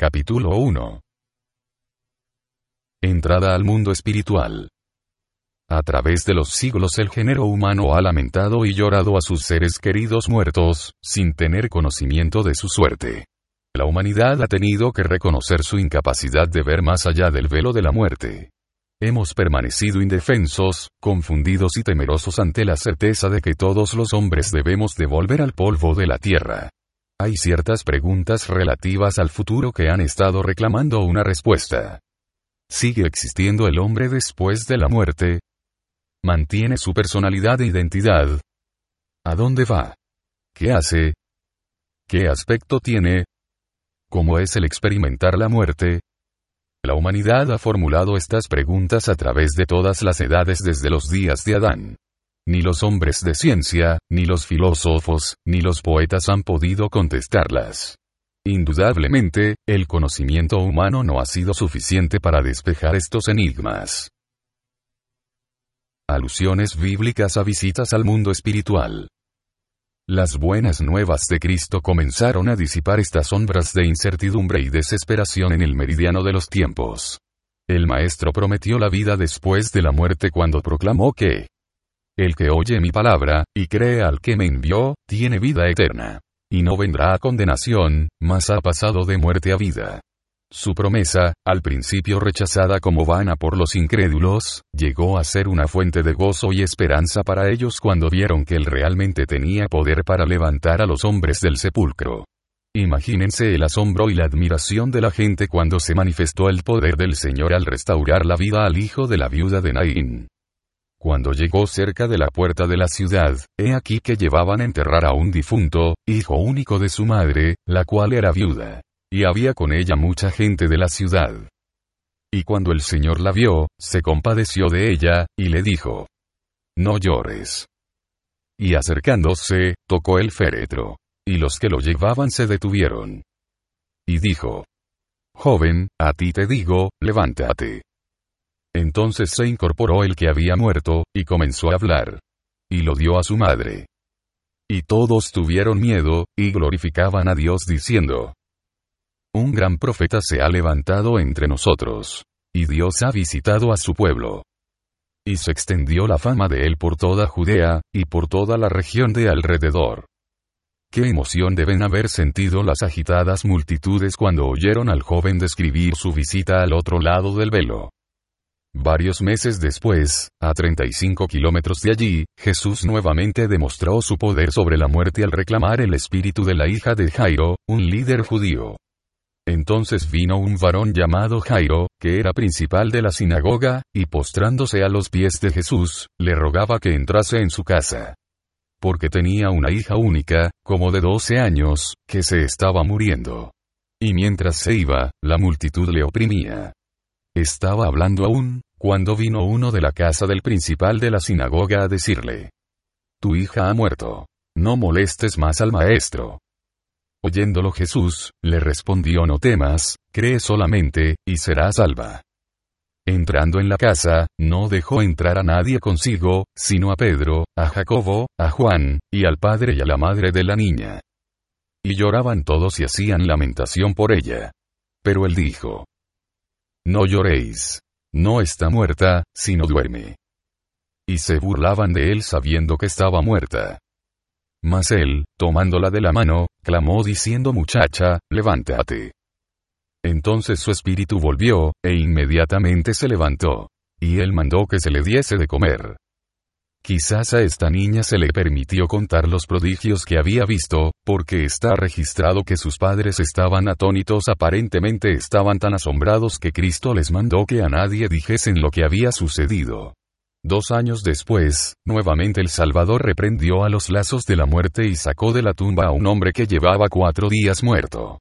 Capítulo 1. Entrada al mundo espiritual. A través de los siglos el género humano ha lamentado y llorado a sus seres queridos muertos, sin tener conocimiento de su suerte. La humanidad ha tenido que reconocer su incapacidad de ver más allá del velo de la muerte. Hemos permanecido indefensos, confundidos y temerosos ante la certeza de que todos los hombres debemos devolver al polvo de la tierra. Hay ciertas preguntas relativas al futuro que han estado reclamando una respuesta. ¿Sigue existiendo el hombre después de la muerte? ¿Mantiene su personalidad e identidad? ¿A dónde va? ¿Qué hace? ¿Qué aspecto tiene? ¿Cómo es el experimentar la muerte? La humanidad ha formulado estas preguntas a través de todas las edades desde los días de Adán. Ni los hombres de ciencia, ni los filósofos, ni los poetas han podido contestarlas. Indudablemente, el conocimiento humano no ha sido suficiente para despejar estos enigmas. Alusiones bíblicas a visitas al mundo espiritual. Las buenas nuevas de Cristo comenzaron a disipar estas sombras de incertidumbre y desesperación en el meridiano de los tiempos. El Maestro prometió la vida después de la muerte cuando proclamó que El que oye mi palabra, y cree al que me envió, tiene vida eterna. Y no vendrá a condenación, mas ha pasado de muerte a vida. Su promesa, al principio rechazada como vana por los incrédulos, llegó a ser una fuente de gozo y esperanza para ellos cuando vieron que él realmente tenía poder para levantar a los hombres del sepulcro. Imagínense el asombro y la admiración de la gente cuando se manifestó el poder del Señor al restaurar la vida al hijo de la viuda de Naín. Cuando llegó cerca de la puerta de la ciudad, he aquí que llevaban a enterrar a un difunto, hijo único de su madre, la cual era viuda. Y había con ella mucha gente de la ciudad. Y cuando el Señor la vio, se compadeció de ella, y le dijo, No llores. Y acercándose, tocó el féretro. Y los que lo llevaban se detuvieron. Y dijo, Joven, a ti te digo, levántate. Entonces se incorporó el que había muerto, y comenzó a hablar. Y lo dio a su madre. Y todos tuvieron miedo, y glorificaban a Dios diciendo, un gran profeta se ha levantado entre nosotros. Y Dios ha visitado a su pueblo. Y se extendió la fama de él por toda Judea, y por toda la región de alrededor. Qué emoción deben haber sentido las agitadas multitudes cuando oyeron al joven describir su visita al otro lado del velo. Varios meses después, a 35 kilómetros de allí, Jesús nuevamente demostró su poder sobre la muerte al reclamar el espíritu de la hija de Jairo, un líder judío. Entonces vino un varón llamado Jairo, que era principal de la sinagoga, y postrándose a los pies de Jesús, le rogaba que entrase en su casa. Porque tenía una hija única, como de doce años, que se estaba muriendo. Y mientras se iba, la multitud le oprimía. Estaba hablando aún, cuando vino uno de la casa del principal de la sinagoga a decirle, Tu hija ha muerto. No molestes más al maestro. Oyéndolo Jesús, le respondió no temas, cree solamente, y serás salva. Entrando en la casa, no dejó entrar a nadie consigo, sino a Pedro, a Jacobo, a Juan, y al padre y a la madre de la niña. Y lloraban todos y hacían lamentación por ella. Pero él dijo, No lloréis. No está muerta, sino duerme. Y se burlaban de él sabiendo que estaba muerta. Mas él, tomándola de la mano, clamó diciendo muchacha, levántate. Entonces su espíritu volvió, e inmediatamente se levantó. Y él mandó que se le diese de comer. Quizás a esta niña se le permitió contar los prodigios que había visto, porque está registrado que sus padres estaban atónitos aparentemente estaban tan asombrados que Cristo les mandó que a nadie dijesen lo que había sucedido. Dos años después, nuevamente el Salvador reprendió a los lazos de la muerte y sacó de la tumba a un hombre que llevaba cuatro días muerto.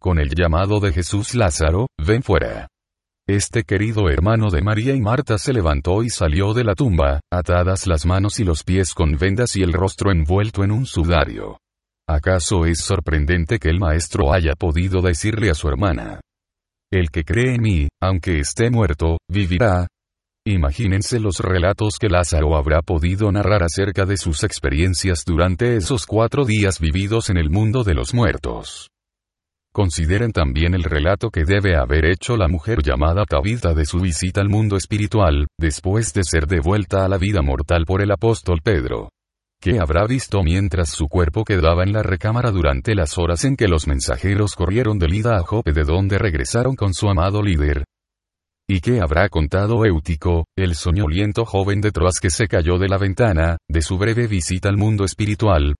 Con el llamado de Jesús Lázaro, ven fuera. Este querido hermano de María y Marta se levantó y salió de la tumba, atadas las manos y los pies con vendas y el rostro envuelto en un sudario. ¿Acaso es sorprendente que el maestro haya podido decirle a su hermana? El que cree en mí, aunque esté muerto, vivirá, Imagínense los relatos que Lázaro habrá podido narrar acerca de sus experiencias durante esos cuatro días vividos en el mundo de los muertos. Consideren también el relato que debe haber hecho la mujer llamada Tabitha de su visita al mundo espiritual, después de ser devuelta a la vida mortal por el apóstol Pedro. ¿Qué habrá visto mientras su cuerpo quedaba en la recámara durante las horas en que los mensajeros corrieron de Lida a Jope de donde regresaron con su amado líder? ¿Y qué habrá contado Éutico, el soñoliento joven de Troas que se cayó de la ventana, de su breve visita al mundo espiritual,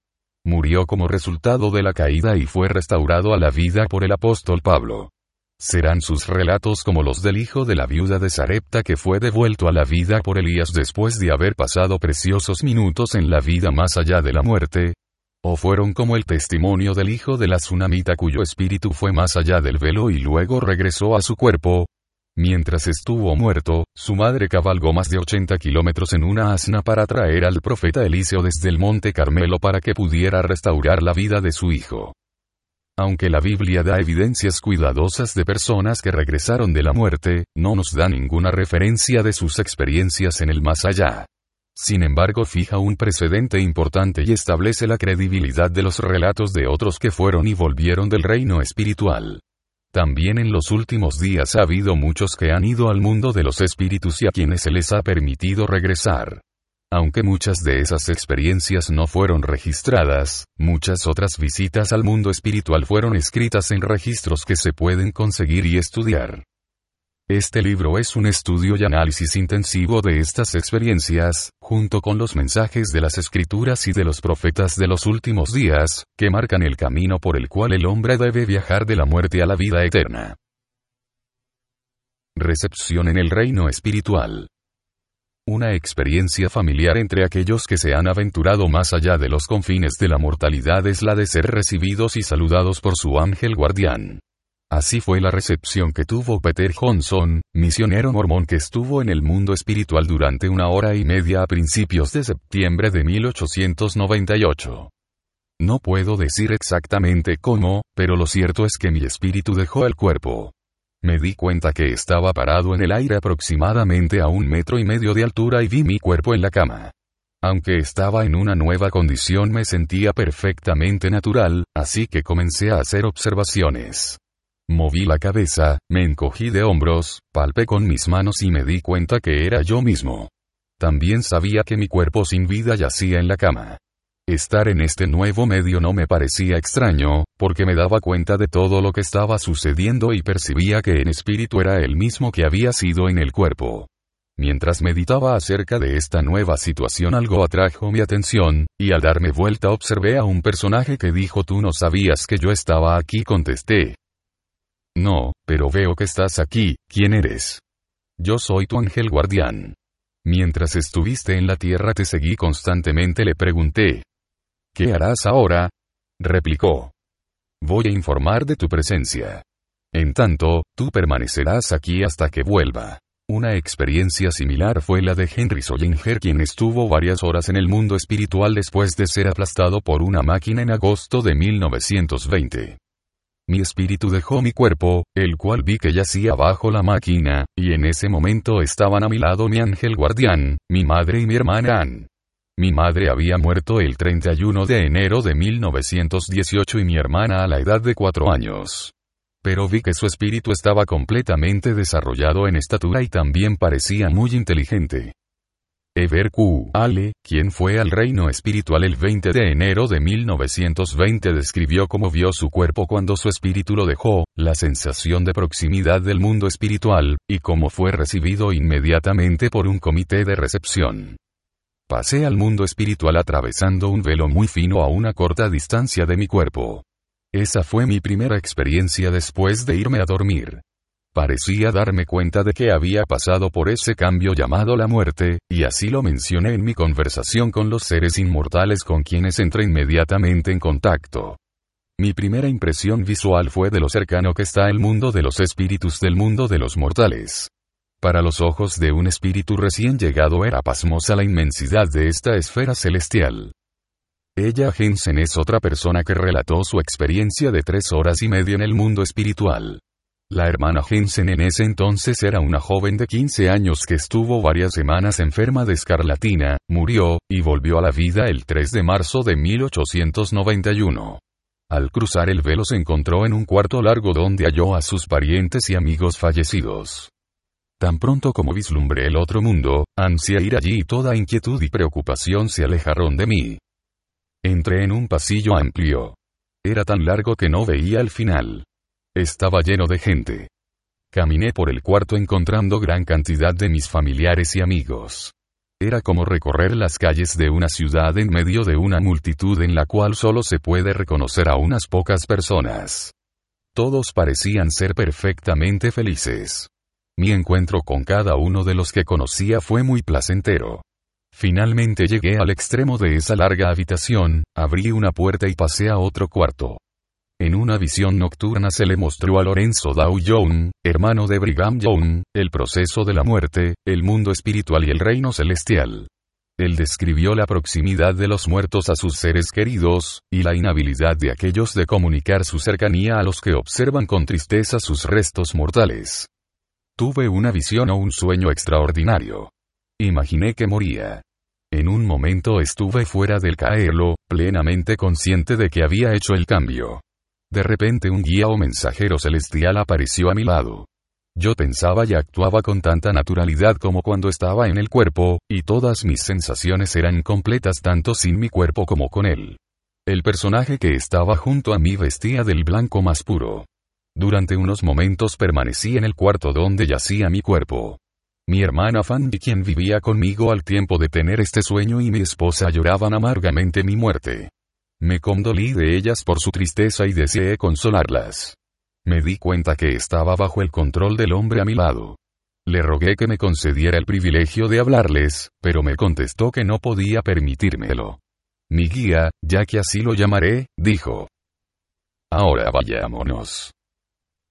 Murió como resultado de la caída y fue restaurado a la vida por el apóstol Pablo. Serán sus relatos como los del hijo de la viuda de Sarepta que fue devuelto a la vida por Elías después de haber pasado preciosos minutos en la vida más allá de la muerte, o fueron como el testimonio del hijo de la tsunamita cuyo espíritu fue más allá del velo y luego regresó a su cuerpo, Mientras estuvo muerto, su madre cabalgó más de 80 kilómetros en una asna para traer al profeta Eliseo desde el monte Carmelo para que pudiera restaurar la vida de su hijo. Aunque la Biblia da evidencias cuidadosas de personas que regresaron de la muerte, no nos da ninguna referencia de sus experiencias en el más allá. Sin embargo, fija un precedente importante y establece la credibilidad de los relatos de otros que fueron y volvieron del reino espiritual. También en los últimos días ha habido muchos que han ido al mundo de los espíritus y a quienes se les ha permitido regresar. Aunque muchas de esas experiencias no fueron registradas, muchas otras visitas al mundo espiritual fueron escritas en registros que se pueden conseguir y estudiar. Este libro es un estudio y análisis intensivo de estas experiencias, junto con los mensajes de las escrituras y de los profetas de los últimos días, que marcan el camino por el cual el hombre debe viajar de la muerte a la vida eterna. Recepción en el reino espiritual. Una experiencia familiar entre aquellos que se han aventurado más allá de los confines de la mortalidad es la de ser recibidos y saludados por su ángel guardián. Así fue la recepción que tuvo Peter Johnson, misionero mormón que estuvo en el mundo espiritual durante una hora y media a principios de septiembre de 1898. No puedo decir exactamente cómo, pero lo cierto es que mi espíritu dejó el cuerpo. Me di cuenta que estaba parado en el aire aproximadamente a un metro y medio de altura y vi mi cuerpo en la cama. Aunque estaba en una nueva condición me sentía perfectamente natural, así que comencé a hacer observaciones. Moví la cabeza, me encogí de hombros, palpé con mis manos y me di cuenta que era yo mismo. También sabía que mi cuerpo sin vida yacía en la cama. Estar en este nuevo medio no me parecía extraño, porque me daba cuenta de todo lo que estaba sucediendo y percibía que en espíritu era el mismo que había sido en el cuerpo. Mientras meditaba acerca de esta nueva situación algo atrajo mi atención, y al darme vuelta observé a un personaje que dijo tú no sabías que yo estaba aquí contesté, no, pero veo que estás aquí, ¿quién eres? Yo soy tu ángel guardián. Mientras estuviste en la tierra te seguí constantemente, le pregunté. ¿Qué harás ahora? replicó. Voy a informar de tu presencia. En tanto, tú permanecerás aquí hasta que vuelva. Una experiencia similar fue la de Henry Sollinger quien estuvo varias horas en el mundo espiritual después de ser aplastado por una máquina en agosto de 1920 mi espíritu dejó mi cuerpo, el cual vi que yacía bajo la máquina, y en ese momento estaban a mi lado mi ángel guardián, mi madre y mi hermana Ann. Mi madre había muerto el 31 de enero de 1918 y mi hermana a la edad de cuatro años. Pero vi que su espíritu estaba completamente desarrollado en estatura y también parecía muy inteligente. Ever Q. Ale, quien fue al reino espiritual el 20 de enero de 1920, describió cómo vio su cuerpo cuando su espíritu lo dejó, la sensación de proximidad del mundo espiritual, y cómo fue recibido inmediatamente por un comité de recepción. Pasé al mundo espiritual atravesando un velo muy fino a una corta distancia de mi cuerpo. Esa fue mi primera experiencia después de irme a dormir. Parecía darme cuenta de que había pasado por ese cambio llamado la muerte, y así lo mencioné en mi conversación con los seres inmortales con quienes entré inmediatamente en contacto. Mi primera impresión visual fue de lo cercano que está el mundo de los espíritus del mundo de los mortales. Para los ojos de un espíritu recién llegado era pasmosa la inmensidad de esta esfera celestial. Ella Jensen es otra persona que relató su experiencia de tres horas y media en el mundo espiritual. La hermana Jensen en ese entonces era una joven de 15 años que estuvo varias semanas enferma de escarlatina, murió, y volvió a la vida el 3 de marzo de 1891. Al cruzar el velo se encontró en un cuarto largo donde halló a sus parientes y amigos fallecidos. Tan pronto como vislumbré el otro mundo, ansia ir allí y toda inquietud y preocupación se alejaron de mí. Entré en un pasillo amplio. Era tan largo que no veía el final. Estaba lleno de gente. Caminé por el cuarto encontrando gran cantidad de mis familiares y amigos. Era como recorrer las calles de una ciudad en medio de una multitud en la cual solo se puede reconocer a unas pocas personas. Todos parecían ser perfectamente felices. Mi encuentro con cada uno de los que conocía fue muy placentero. Finalmente llegué al extremo de esa larga habitación, abrí una puerta y pasé a otro cuarto. En una visión nocturna se le mostró a Lorenzo Dow Young, hermano de Brigham Young, el proceso de la muerte, el mundo espiritual y el reino celestial. Él describió la proximidad de los muertos a sus seres queridos, y la inhabilidad de aquellos de comunicar su cercanía a los que observan con tristeza sus restos mortales. Tuve una visión o un sueño extraordinario. Imaginé que moría. En un momento estuve fuera del caerlo, plenamente consciente de que había hecho el cambio. De repente un guía o mensajero celestial apareció a mi lado. Yo pensaba y actuaba con tanta naturalidad como cuando estaba en el cuerpo, y todas mis sensaciones eran completas tanto sin mi cuerpo como con él. El personaje que estaba junto a mí vestía del blanco más puro. Durante unos momentos permanecí en el cuarto donde yacía mi cuerpo. Mi hermana Fanny quien vivía conmigo al tiempo de tener este sueño y mi esposa lloraban amargamente mi muerte. Me condolí de ellas por su tristeza y deseé consolarlas. Me di cuenta que estaba bajo el control del hombre a mi lado. Le rogué que me concediera el privilegio de hablarles, pero me contestó que no podía permitírmelo. Mi guía, ya que así lo llamaré, dijo. Ahora vayámonos.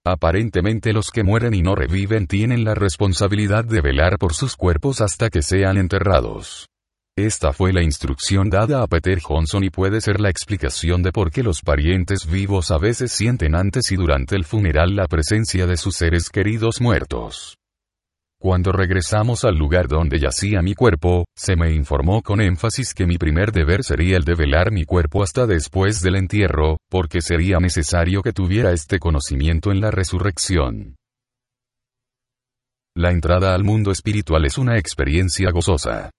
Aparentemente los que mueren y no reviven tienen la responsabilidad de velar por sus cuerpos hasta que sean enterrados. Esta fue la instrucción dada a Peter Johnson y puede ser la explicación de por qué los parientes vivos a veces sienten antes y durante el funeral la presencia de sus seres queridos muertos. Cuando regresamos al lugar donde yacía mi cuerpo, se me informó con énfasis que mi primer deber sería el de velar mi cuerpo hasta después del entierro, porque sería necesario que tuviera este conocimiento en la resurrección. La entrada al mundo espiritual es una experiencia gozosa.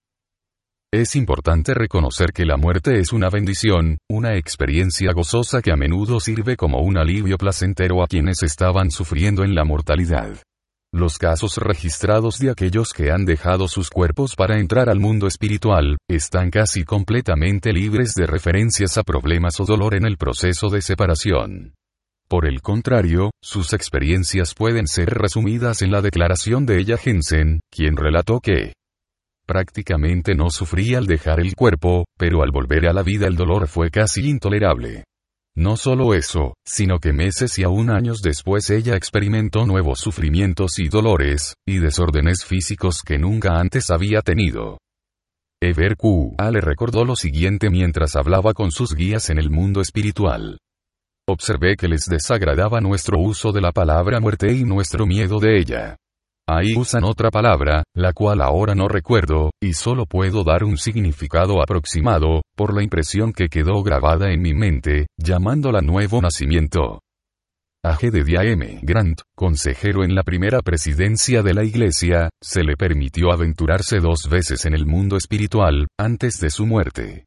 Es importante reconocer que la muerte es una bendición, una experiencia gozosa que a menudo sirve como un alivio placentero a quienes estaban sufriendo en la mortalidad. Los casos registrados de aquellos que han dejado sus cuerpos para entrar al mundo espiritual, están casi completamente libres de referencias a problemas o dolor en el proceso de separación. Por el contrario, sus experiencias pueden ser resumidas en la declaración de ella Jensen, quien relató que prácticamente no sufría al dejar el cuerpo, pero al volver a la vida el dolor fue casi intolerable. No solo eso, sino que meses y aún años después ella experimentó nuevos sufrimientos y dolores, y desórdenes físicos que nunca antes había tenido. Ever Q. A le recordó lo siguiente mientras hablaba con sus guías en el mundo espiritual. Observé que les desagradaba nuestro uso de la palabra muerte y nuestro miedo de ella. Ahí usan otra palabra, la cual ahora no recuerdo, y solo puedo dar un significado aproximado, por la impresión que quedó grabada en mi mente, llamándola nuevo nacimiento. A Jedediah M. Grant, consejero en la primera presidencia de la Iglesia, se le permitió aventurarse dos veces en el mundo espiritual, antes de su muerte.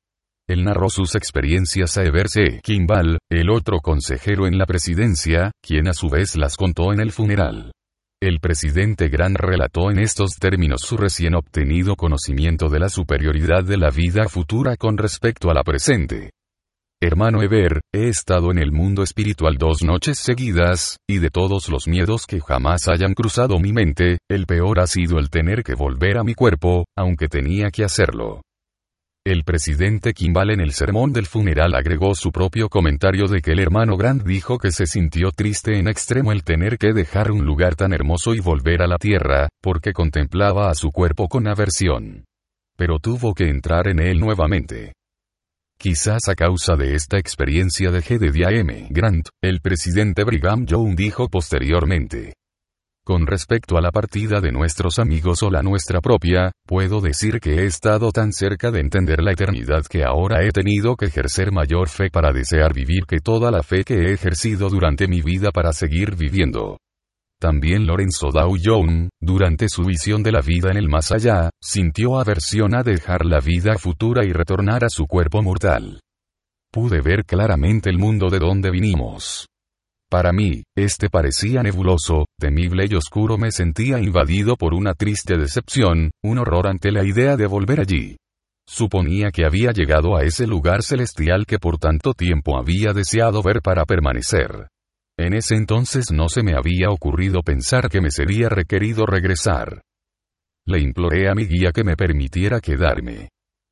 Él narró sus experiencias a Everse Kimball, el otro consejero en la presidencia, quien a su vez las contó en el funeral. El presidente Grant relató en estos términos su recién obtenido conocimiento de la superioridad de la vida futura con respecto a la presente. Hermano Eber, he estado en el mundo espiritual dos noches seguidas, y de todos los miedos que jamás hayan cruzado mi mente, el peor ha sido el tener que volver a mi cuerpo, aunque tenía que hacerlo. El presidente Kimball en el sermón del funeral agregó su propio comentario de que el hermano Grant dijo que se sintió triste en extremo el tener que dejar un lugar tan hermoso y volver a la tierra, porque contemplaba a su cuerpo con aversión. Pero tuvo que entrar en él nuevamente. Quizás a causa de esta experiencia de Jedediah M. Grant, el presidente Brigham Young dijo posteriormente. Con respecto a la partida de nuestros amigos o la nuestra propia, puedo decir que he estado tan cerca de entender la eternidad que ahora he tenido que ejercer mayor fe para desear vivir que toda la fe que he ejercido durante mi vida para seguir viviendo. También Lorenzo Dow Young, durante su visión de la vida en el más allá, sintió aversión a dejar la vida futura y retornar a su cuerpo mortal. Pude ver claramente el mundo de donde vinimos. Para mí, este parecía nebuloso, temible y oscuro me sentía invadido por una triste decepción, un horror ante la idea de volver allí. Suponía que había llegado a ese lugar celestial que por tanto tiempo había deseado ver para permanecer. En ese entonces no se me había ocurrido pensar que me sería requerido regresar. Le imploré a mi guía que me permitiera quedarme.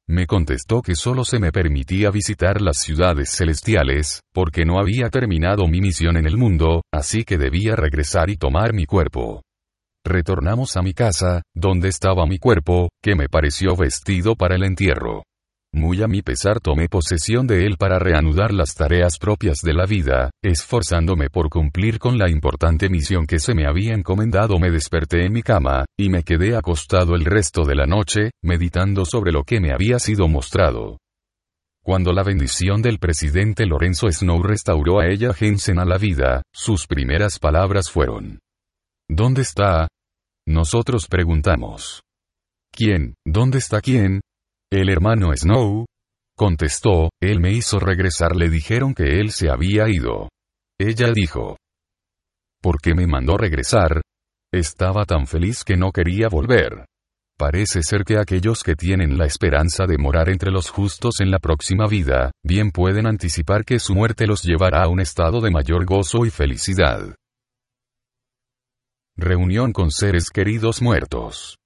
Me contestó que solo se me permitía visitar las ciudades celestiales, porque no había terminado mi misión en el mundo, así que debía regresar y tomar mi cuerpo. Retornamos a mi casa, donde estaba mi cuerpo, que me pareció vestido para el entierro. Muy a mi pesar tomé posesión de él para reanudar las tareas propias de la vida, esforzándome por cumplir con la importante misión que se me había encomendado. Me desperté en mi cama, y me quedé acostado el resto de la noche, meditando sobre lo que me había sido mostrado. Cuando la bendición del presidente Lorenzo Snow restauró a ella Jensen a la vida, sus primeras palabras fueron. ¿Dónde está? Nosotros preguntamos. ¿Quién? ¿Dónde está quién? El hermano Snow. Contestó, él me hizo regresar. Le dijeron que él se había ido. Ella dijo. ¿Por qué me mandó regresar? Estaba tan feliz que no quería volver. Parece ser que aquellos que tienen la esperanza de morar entre los justos en la próxima vida, bien pueden anticipar que su muerte los llevará a un estado de mayor gozo y felicidad. Reunión con seres queridos muertos.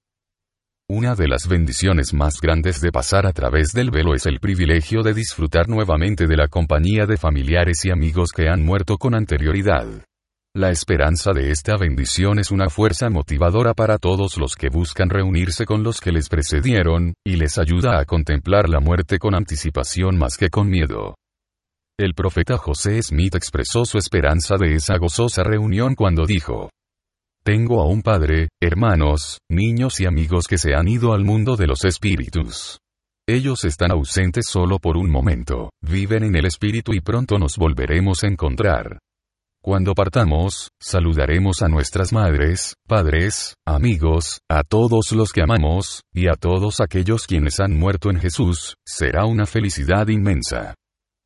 Una de las bendiciones más grandes de pasar a través del velo es el privilegio de disfrutar nuevamente de la compañía de familiares y amigos que han muerto con anterioridad. La esperanza de esta bendición es una fuerza motivadora para todos los que buscan reunirse con los que les precedieron, y les ayuda a contemplar la muerte con anticipación más que con miedo. El profeta José Smith expresó su esperanza de esa gozosa reunión cuando dijo, tengo a un padre, hermanos, niños y amigos que se han ido al mundo de los espíritus. Ellos están ausentes solo por un momento, viven en el espíritu y pronto nos volveremos a encontrar. Cuando partamos, saludaremos a nuestras madres, padres, amigos, a todos los que amamos, y a todos aquellos quienes han muerto en Jesús, será una felicidad inmensa.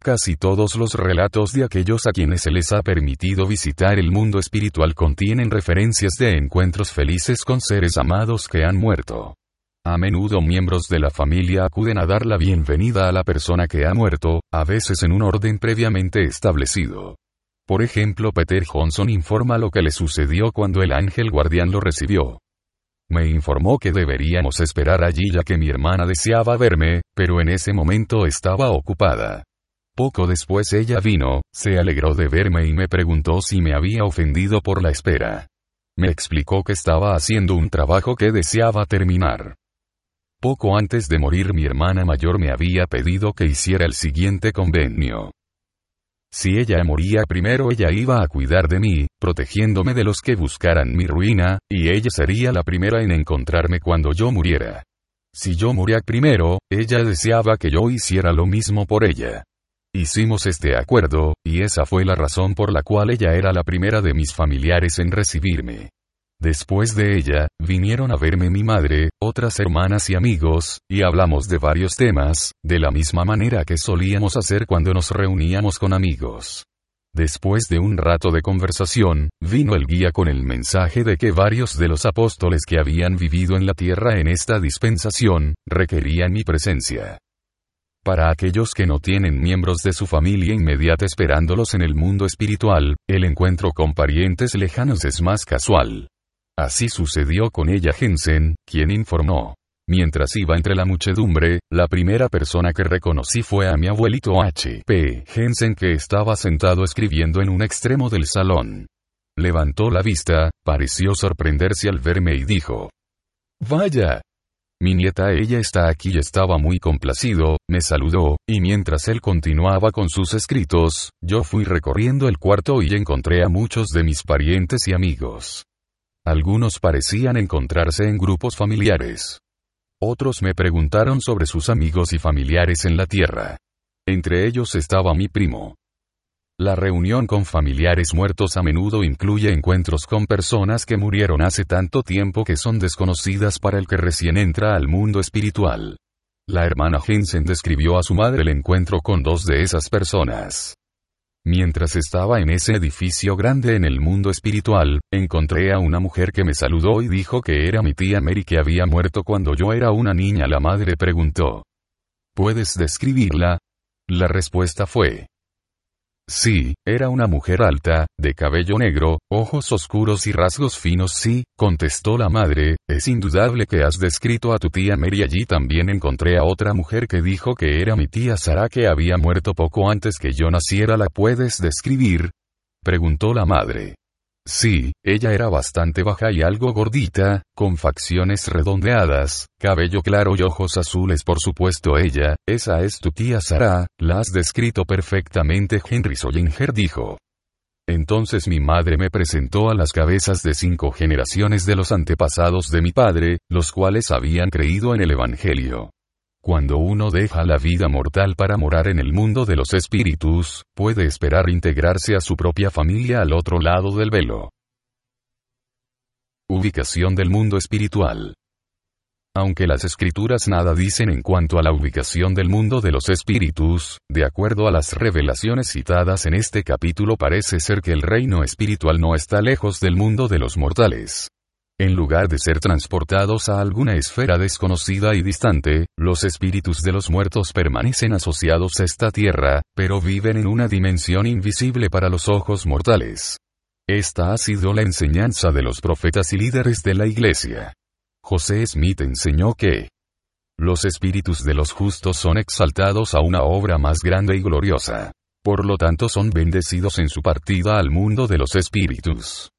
Casi todos los relatos de aquellos a quienes se les ha permitido visitar el mundo espiritual contienen referencias de encuentros felices con seres amados que han muerto. A menudo miembros de la familia acuden a dar la bienvenida a la persona que ha muerto, a veces en un orden previamente establecido. Por ejemplo, Peter Johnson informa lo que le sucedió cuando el ángel guardián lo recibió. Me informó que deberíamos esperar allí ya que mi hermana deseaba verme, pero en ese momento estaba ocupada. Poco después ella vino, se alegró de verme y me preguntó si me había ofendido por la espera. Me explicó que estaba haciendo un trabajo que deseaba terminar. Poco antes de morir mi hermana mayor me había pedido que hiciera el siguiente convenio. Si ella moría primero ella iba a cuidar de mí, protegiéndome de los que buscaran mi ruina, y ella sería la primera en encontrarme cuando yo muriera. Si yo moría primero, ella deseaba que yo hiciera lo mismo por ella. Hicimos este acuerdo, y esa fue la razón por la cual ella era la primera de mis familiares en recibirme. Después de ella, vinieron a verme mi madre, otras hermanas y amigos, y hablamos de varios temas, de la misma manera que solíamos hacer cuando nos reuníamos con amigos. Después de un rato de conversación, vino el guía con el mensaje de que varios de los apóstoles que habían vivido en la tierra en esta dispensación, requerían mi presencia. Para aquellos que no tienen miembros de su familia inmediata esperándolos en el mundo espiritual, el encuentro con parientes lejanos es más casual. Así sucedió con ella Jensen, quien informó. Mientras iba entre la muchedumbre, la primera persona que reconocí fue a mi abuelito H. P. Jensen que estaba sentado escribiendo en un extremo del salón. Levantó la vista, pareció sorprenderse al verme y dijo. Vaya, mi nieta ella está aquí y estaba muy complacido, me saludó, y mientras él continuaba con sus escritos, yo fui recorriendo el cuarto y encontré a muchos de mis parientes y amigos. Algunos parecían encontrarse en grupos familiares. Otros me preguntaron sobre sus amigos y familiares en la Tierra. Entre ellos estaba mi primo. La reunión con familiares muertos a menudo incluye encuentros con personas que murieron hace tanto tiempo que son desconocidas para el que recién entra al mundo espiritual. La hermana Jensen describió a su madre el encuentro con dos de esas personas. Mientras estaba en ese edificio grande en el mundo espiritual, encontré a una mujer que me saludó y dijo que era mi tía Mary que había muerto cuando yo era una niña. La madre preguntó. ¿Puedes describirla? La respuesta fue. Sí, era una mujer alta, de cabello negro, ojos oscuros y rasgos finos. Sí, contestó la madre, es indudable que has descrito a tu tía Mary. Allí también encontré a otra mujer que dijo que era mi tía Sara que había muerto poco antes que yo naciera. ¿La puedes describir? preguntó la madre. Sí, ella era bastante baja y algo gordita, con facciones redondeadas, cabello claro y ojos azules por supuesto ella, esa es tu tía Sara, la has descrito perfectamente Henry Sollinger dijo. Entonces mi madre me presentó a las cabezas de cinco generaciones de los antepasados de mi padre, los cuales habían creído en el Evangelio. Cuando uno deja la vida mortal para morar en el mundo de los espíritus, puede esperar integrarse a su propia familia al otro lado del velo. Ubicación del mundo espiritual. Aunque las escrituras nada dicen en cuanto a la ubicación del mundo de los espíritus, de acuerdo a las revelaciones citadas en este capítulo parece ser que el reino espiritual no está lejos del mundo de los mortales. En lugar de ser transportados a alguna esfera desconocida y distante, los espíritus de los muertos permanecen asociados a esta tierra, pero viven en una dimensión invisible para los ojos mortales. Esta ha sido la enseñanza de los profetas y líderes de la Iglesia. José Smith enseñó que los espíritus de los justos son exaltados a una obra más grande y gloriosa. Por lo tanto son bendecidos en su partida al mundo de los espíritus.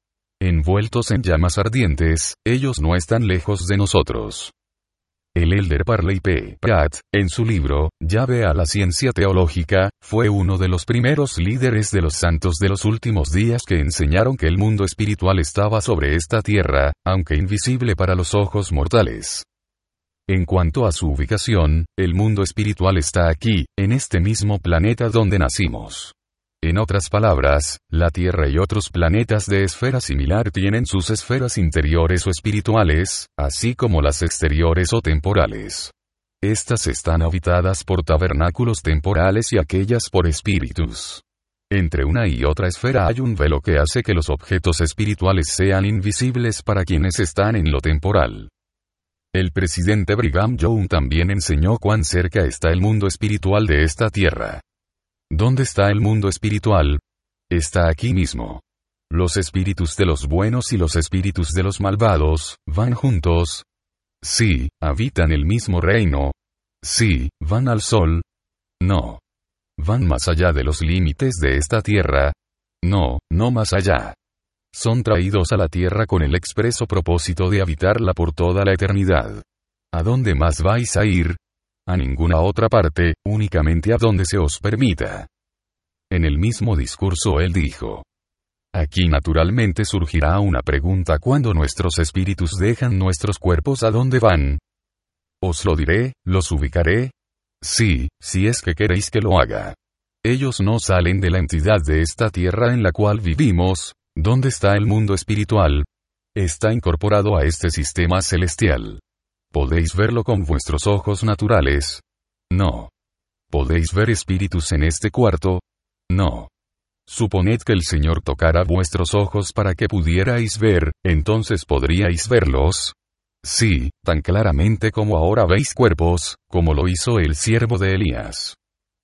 Envueltos en llamas ardientes, ellos no están lejos de nosotros. El elder Parley P. Pratt, en su libro, Llave a la Ciencia Teológica, fue uno de los primeros líderes de los santos de los últimos días que enseñaron que el mundo espiritual estaba sobre esta tierra, aunque invisible para los ojos mortales. En cuanto a su ubicación, el mundo espiritual está aquí, en este mismo planeta donde nacimos. En otras palabras, la Tierra y otros planetas de esfera similar tienen sus esferas interiores o espirituales, así como las exteriores o temporales. Estas están habitadas por tabernáculos temporales y aquellas por espíritus. Entre una y otra esfera hay un velo que hace que los objetos espirituales sean invisibles para quienes están en lo temporal. El presidente Brigham Young también enseñó cuán cerca está el mundo espiritual de esta tierra. ¿Dónde está el mundo espiritual? Está aquí mismo. Los espíritus de los buenos y los espíritus de los malvados, van juntos. Sí, habitan el mismo reino. Sí, van al sol. No. Van más allá de los límites de esta tierra. No, no más allá. Son traídos a la tierra con el expreso propósito de habitarla por toda la eternidad. ¿A dónde más vais a ir? A ninguna otra parte, únicamente a donde se os permita. En el mismo discurso él dijo, Aquí naturalmente surgirá una pregunta cuando nuestros espíritus dejan nuestros cuerpos a dónde van. Os lo diré, los ubicaré. Sí, si es que queréis que lo haga. Ellos no salen de la entidad de esta tierra en la cual vivimos, ¿dónde está el mundo espiritual? Está incorporado a este sistema celestial. ¿Podéis verlo con vuestros ojos naturales? No. ¿Podéis ver espíritus en este cuarto? No. Suponed que el Señor tocara vuestros ojos para que pudierais ver, entonces podríais verlos. Sí, tan claramente como ahora veis cuerpos, como lo hizo el siervo de Elías.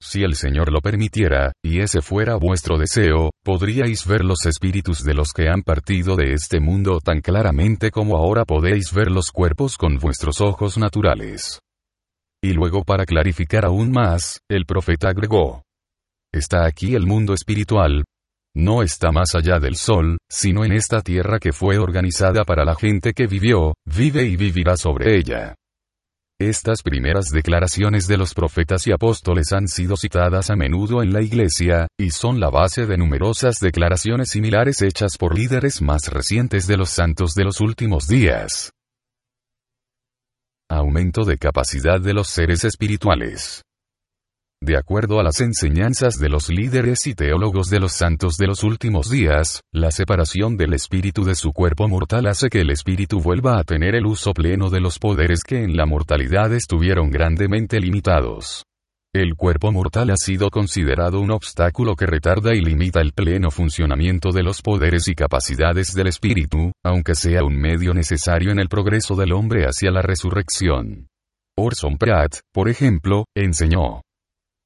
Si el Señor lo permitiera, y ese fuera vuestro deseo, podríais ver los espíritus de los que han partido de este mundo tan claramente como ahora podéis ver los cuerpos con vuestros ojos naturales. Y luego para clarificar aún más, el profeta agregó. Está aquí el mundo espiritual. No está más allá del sol, sino en esta tierra que fue organizada para la gente que vivió, vive y vivirá sobre ella. Estas primeras declaraciones de los profetas y apóstoles han sido citadas a menudo en la Iglesia, y son la base de numerosas declaraciones similares hechas por líderes más recientes de los santos de los últimos días. Aumento de capacidad de los seres espirituales. De acuerdo a las enseñanzas de los líderes y teólogos de los santos de los últimos días, la separación del espíritu de su cuerpo mortal hace que el espíritu vuelva a tener el uso pleno de los poderes que en la mortalidad estuvieron grandemente limitados. El cuerpo mortal ha sido considerado un obstáculo que retarda y limita el pleno funcionamiento de los poderes y capacidades del espíritu, aunque sea un medio necesario en el progreso del hombre hacia la resurrección. Orson Pratt, por ejemplo, enseñó,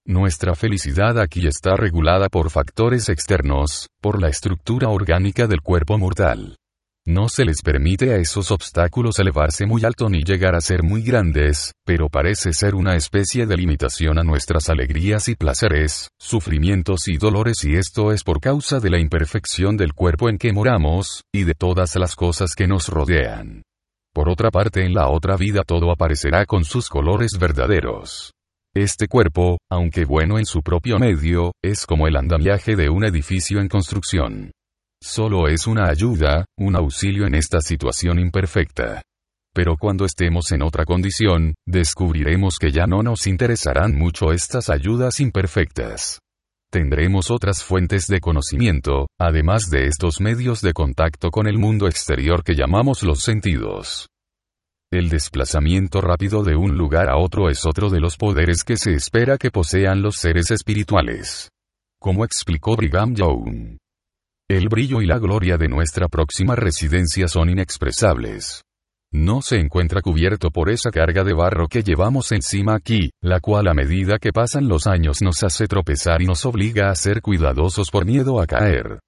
nuestra felicidad aquí está regulada por factores externos, por la estructura orgánica del cuerpo mortal. No se les permite a esos obstáculos elevarse muy alto ni llegar a ser muy grandes, pero parece ser una especie de limitación a nuestras alegrías y placeres, sufrimientos y dolores y esto es por causa de la imperfección del cuerpo en que moramos, y de todas las cosas que nos rodean. Por otra parte en la otra vida todo aparecerá con sus colores verdaderos. Este cuerpo, aunque bueno en su propio medio, es como el andamiaje de un edificio en construcción. Solo es una ayuda, un auxilio en esta situación imperfecta. Pero cuando estemos en otra condición, descubriremos que ya no nos interesarán mucho estas ayudas imperfectas. Tendremos otras fuentes de conocimiento, además de estos medios de contacto con el mundo exterior que llamamos los sentidos. El desplazamiento rápido de un lugar a otro es otro de los poderes que se espera que posean los seres espirituales. Como explicó Brigham Young. El brillo y la gloria de nuestra próxima residencia son inexpresables. No se encuentra cubierto por esa carga de barro que llevamos encima aquí, la cual a medida que pasan los años nos hace tropezar y nos obliga a ser cuidadosos por miedo a caer.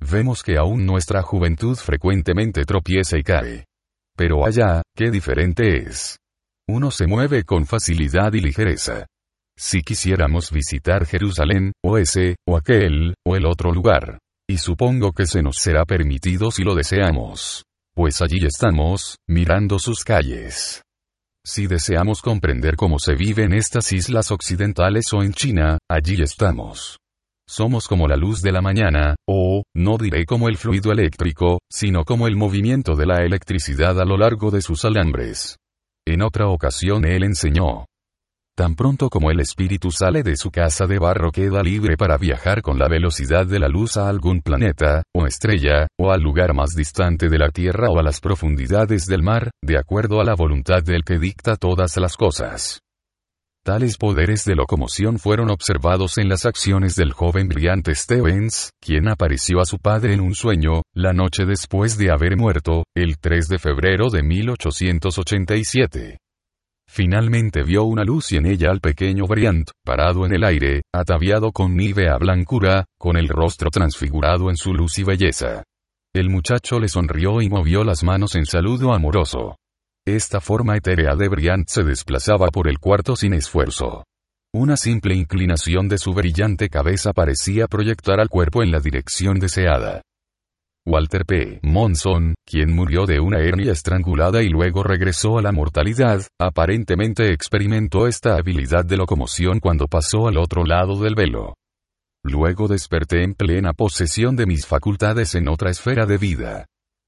Vemos que aún nuestra juventud frecuentemente tropieza y cae. Pero allá, qué diferente es. Uno se mueve con facilidad y ligereza. Si quisiéramos visitar Jerusalén, o ese, o aquel, o el otro lugar. Y supongo que se nos será permitido si lo deseamos. Pues allí estamos, mirando sus calles. Si deseamos comprender cómo se vive en estas islas occidentales o en China, allí estamos. Somos como la luz de la mañana, o, no diré como el fluido eléctrico, sino como el movimiento de la electricidad a lo largo de sus alambres. En otra ocasión él enseñó. Tan pronto como el espíritu sale de su casa de barro queda libre para viajar con la velocidad de la luz a algún planeta, o estrella, o al lugar más distante de la Tierra o a las profundidades del mar, de acuerdo a la voluntad del que dicta todas las cosas. Tales poderes de locomoción fueron observados en las acciones del joven brillante Stevens, quien apareció a su padre en un sueño, la noche después de haber muerto, el 3 de febrero de 1887. Finalmente vio una luz y en ella al pequeño Briant, parado en el aire, ataviado con nívea blancura, con el rostro transfigurado en su luz y belleza. El muchacho le sonrió y movió las manos en saludo amoroso. Esta forma etérea de Briand se desplazaba por el cuarto sin esfuerzo. Una simple inclinación de su brillante cabeza parecía proyectar al cuerpo en la dirección deseada. Walter P. Monson, quien murió de una hernia estrangulada y luego regresó a la mortalidad, aparentemente experimentó esta habilidad de locomoción cuando pasó al otro lado del velo. Luego desperté en plena posesión de mis facultades en otra esfera de vida.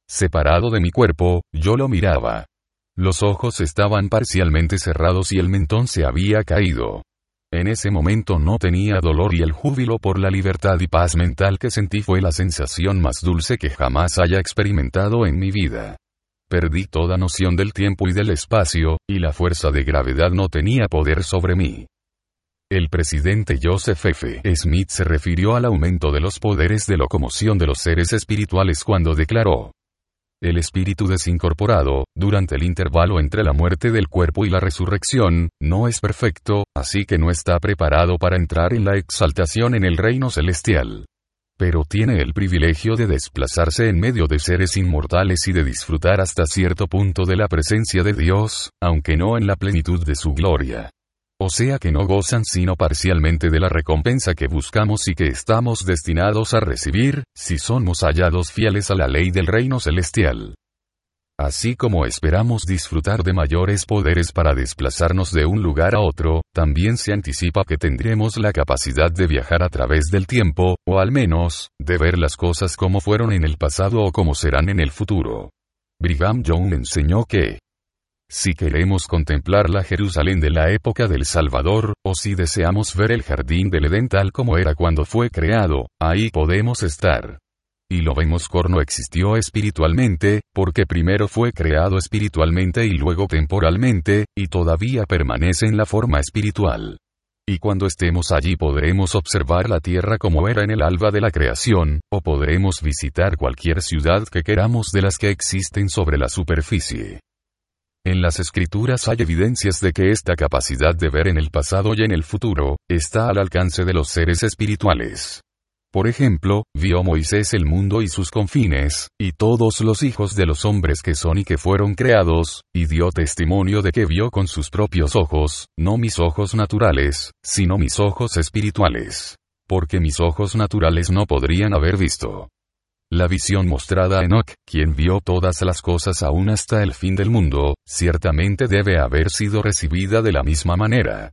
Separado de mi cuerpo, yo lo miraba. Los ojos estaban parcialmente cerrados y el mentón se había caído. En ese momento no tenía dolor y el júbilo por la libertad y paz mental que sentí fue la sensación más dulce que jamás haya experimentado en mi vida. Perdí toda noción del tiempo y del espacio, y la fuerza de gravedad no tenía poder sobre mí. El presidente Joseph F. Smith se refirió al aumento de los poderes de locomoción de los seres espirituales cuando declaró, el espíritu desincorporado, durante el intervalo entre la muerte del cuerpo y la resurrección, no es perfecto, así que no está preparado para entrar en la exaltación en el reino celestial. Pero tiene el privilegio de desplazarse en medio de seres inmortales y de disfrutar hasta cierto punto de la presencia de Dios, aunque no en la plenitud de su gloria. O sea que no gozan sino parcialmente de la recompensa que buscamos y que estamos destinados a recibir, si somos hallados fieles a la ley del reino celestial. Así como esperamos disfrutar de mayores poderes para desplazarnos de un lugar a otro, también se anticipa que tendremos la capacidad de viajar a través del tiempo, o al menos, de ver las cosas como fueron en el pasado o como serán en el futuro. Brigham Young enseñó que, si queremos contemplar la Jerusalén de la época del Salvador, o si deseamos ver el jardín del Edén tal como era cuando fue creado, ahí podemos estar y lo vemos corno existió espiritualmente, porque primero fue creado espiritualmente y luego temporalmente, y todavía permanece en la forma espiritual. Y cuando estemos allí podremos observar la tierra como era en el alba de la creación, o podremos visitar cualquier ciudad que queramos de las que existen sobre la superficie. En las escrituras hay evidencias de que esta capacidad de ver en el pasado y en el futuro, está al alcance de los seres espirituales. Por ejemplo, vio Moisés el mundo y sus confines, y todos los hijos de los hombres que son y que fueron creados, y dio testimonio de que vio con sus propios ojos, no mis ojos naturales, sino mis ojos espirituales. Porque mis ojos naturales no podrían haber visto. La visión mostrada a Enoch, quien vio todas las cosas aún hasta el fin del mundo, ciertamente debe haber sido recibida de la misma manera.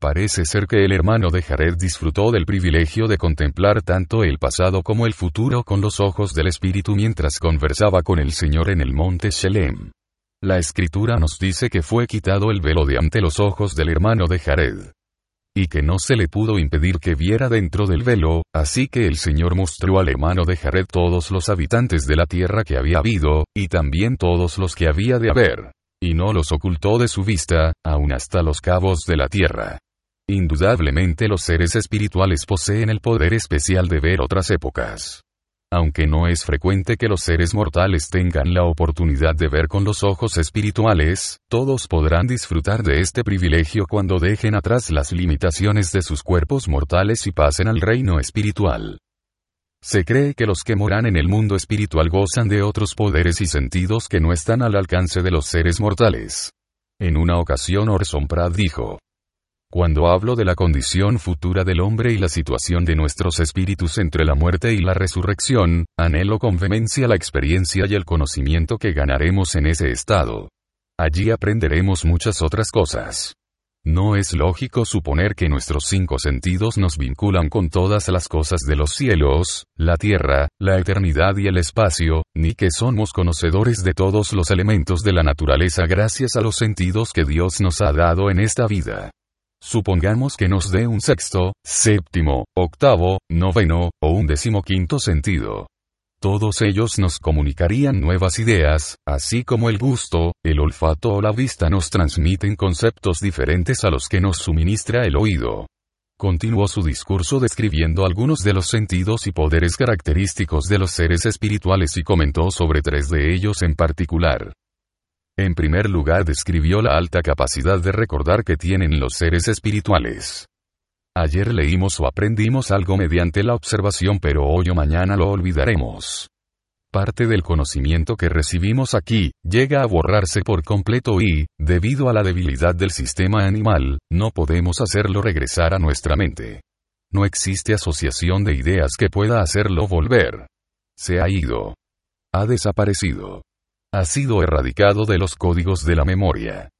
Parece ser que el hermano de Jared disfrutó del privilegio de contemplar tanto el pasado como el futuro con los ojos del Espíritu mientras conversaba con el Señor en el monte Shelem. La escritura nos dice que fue quitado el velo de ante los ojos del hermano de Jared. Y que no se le pudo impedir que viera dentro del velo, así que el Señor mostró al hermano de Jared todos los habitantes de la tierra que había habido, y también todos los que había de haber. Y no los ocultó de su vista, aun hasta los cabos de la tierra. Indudablemente los seres espirituales poseen el poder especial de ver otras épocas. Aunque no es frecuente que los seres mortales tengan la oportunidad de ver con los ojos espirituales, todos podrán disfrutar de este privilegio cuando dejen atrás las limitaciones de sus cuerpos mortales y pasen al reino espiritual. Se cree que los que moran en el mundo espiritual gozan de otros poderes y sentidos que no están al alcance de los seres mortales. En una ocasión Orson Pratt dijo, cuando hablo de la condición futura del hombre y la situación de nuestros espíritus entre la muerte y la resurrección, anhelo con vehemencia la experiencia y el conocimiento que ganaremos en ese estado. Allí aprenderemos muchas otras cosas. No es lógico suponer que nuestros cinco sentidos nos vinculan con todas las cosas de los cielos, la tierra, la eternidad y el espacio, ni que somos conocedores de todos los elementos de la naturaleza gracias a los sentidos que Dios nos ha dado en esta vida. Supongamos que nos dé un sexto, séptimo, octavo, noveno, o un decimoquinto sentido. Todos ellos nos comunicarían nuevas ideas, así como el gusto, el olfato o la vista nos transmiten conceptos diferentes a los que nos suministra el oído. Continuó su discurso describiendo algunos de los sentidos y poderes característicos de los seres espirituales y comentó sobre tres de ellos en particular. En primer lugar describió la alta capacidad de recordar que tienen los seres espirituales. Ayer leímos o aprendimos algo mediante la observación pero hoy o mañana lo olvidaremos. Parte del conocimiento que recibimos aquí, llega a borrarse por completo y, debido a la debilidad del sistema animal, no podemos hacerlo regresar a nuestra mente. No existe asociación de ideas que pueda hacerlo volver. Se ha ido. Ha desaparecido ha sido erradicado de los códigos de la memoria.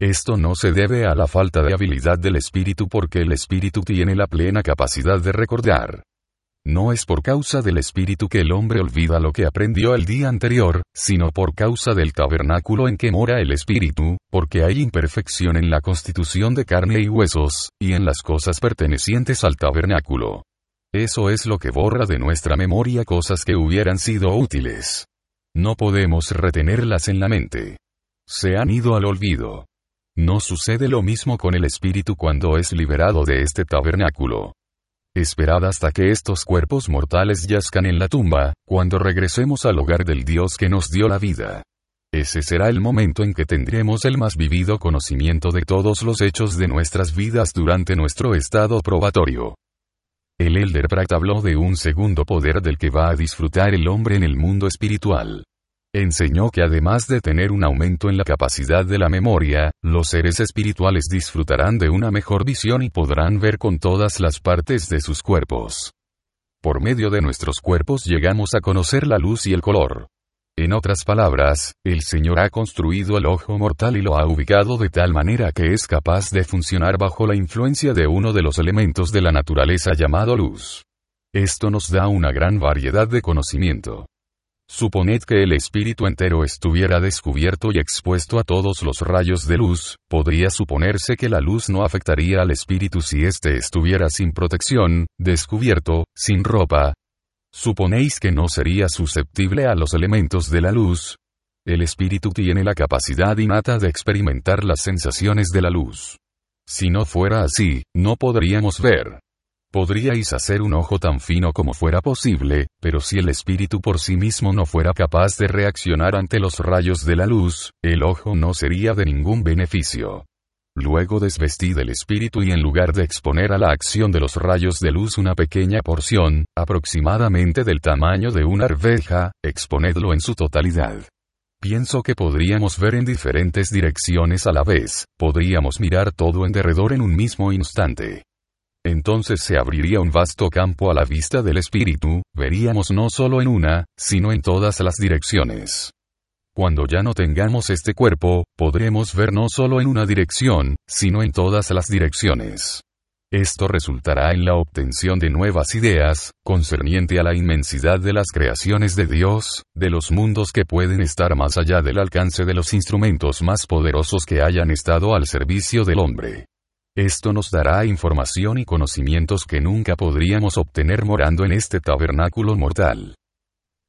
Esto no se debe a la falta de habilidad del espíritu porque el espíritu tiene la plena capacidad de recordar. No es por causa del espíritu que el hombre olvida lo que aprendió el día anterior, sino por causa del tabernáculo en que mora el espíritu, porque hay imperfección en la constitución de carne y huesos, y en las cosas pertenecientes al tabernáculo. Eso es lo que borra de nuestra memoria cosas que hubieran sido útiles. No podemos retenerlas en la mente. Se han ido al olvido. No sucede lo mismo con el espíritu cuando es liberado de este tabernáculo. Esperad hasta que estos cuerpos mortales yazcan en la tumba, cuando regresemos al hogar del Dios que nos dio la vida. Ese será el momento en que tendremos el más vivido conocimiento de todos los hechos de nuestras vidas durante nuestro estado probatorio. El Elder Pratt habló de un segundo poder del que va a disfrutar el hombre en el mundo espiritual. Enseñó que además de tener un aumento en la capacidad de la memoria, los seres espirituales disfrutarán de una mejor visión y podrán ver con todas las partes de sus cuerpos. Por medio de nuestros cuerpos llegamos a conocer la luz y el color. En otras palabras, el Señor ha construido el ojo mortal y lo ha ubicado de tal manera que es capaz de funcionar bajo la influencia de uno de los elementos de la naturaleza llamado luz. Esto nos da una gran variedad de conocimiento. Suponed que el espíritu entero estuviera descubierto y expuesto a todos los rayos de luz, podría suponerse que la luz no afectaría al espíritu si éste estuviera sin protección, descubierto, sin ropa, ¿Suponéis que no sería susceptible a los elementos de la luz? El espíritu tiene la capacidad innata de experimentar las sensaciones de la luz. Si no fuera así, no podríamos ver. Podríais hacer un ojo tan fino como fuera posible, pero si el espíritu por sí mismo no fuera capaz de reaccionar ante los rayos de la luz, el ojo no sería de ningún beneficio. Luego desvestid el espíritu y en lugar de exponer a la acción de los rayos de luz una pequeña porción, aproximadamente del tamaño de una arveja, exponedlo en su totalidad. Pienso que podríamos ver en diferentes direcciones a la vez, podríamos mirar todo en derredor en un mismo instante. Entonces se abriría un vasto campo a la vista del espíritu, veríamos no solo en una, sino en todas las direcciones. Cuando ya no tengamos este cuerpo, podremos ver no solo en una dirección, sino en todas las direcciones. Esto resultará en la obtención de nuevas ideas, concerniente a la inmensidad de las creaciones de Dios, de los mundos que pueden estar más allá del alcance de los instrumentos más poderosos que hayan estado al servicio del hombre. Esto nos dará información y conocimientos que nunca podríamos obtener morando en este tabernáculo mortal.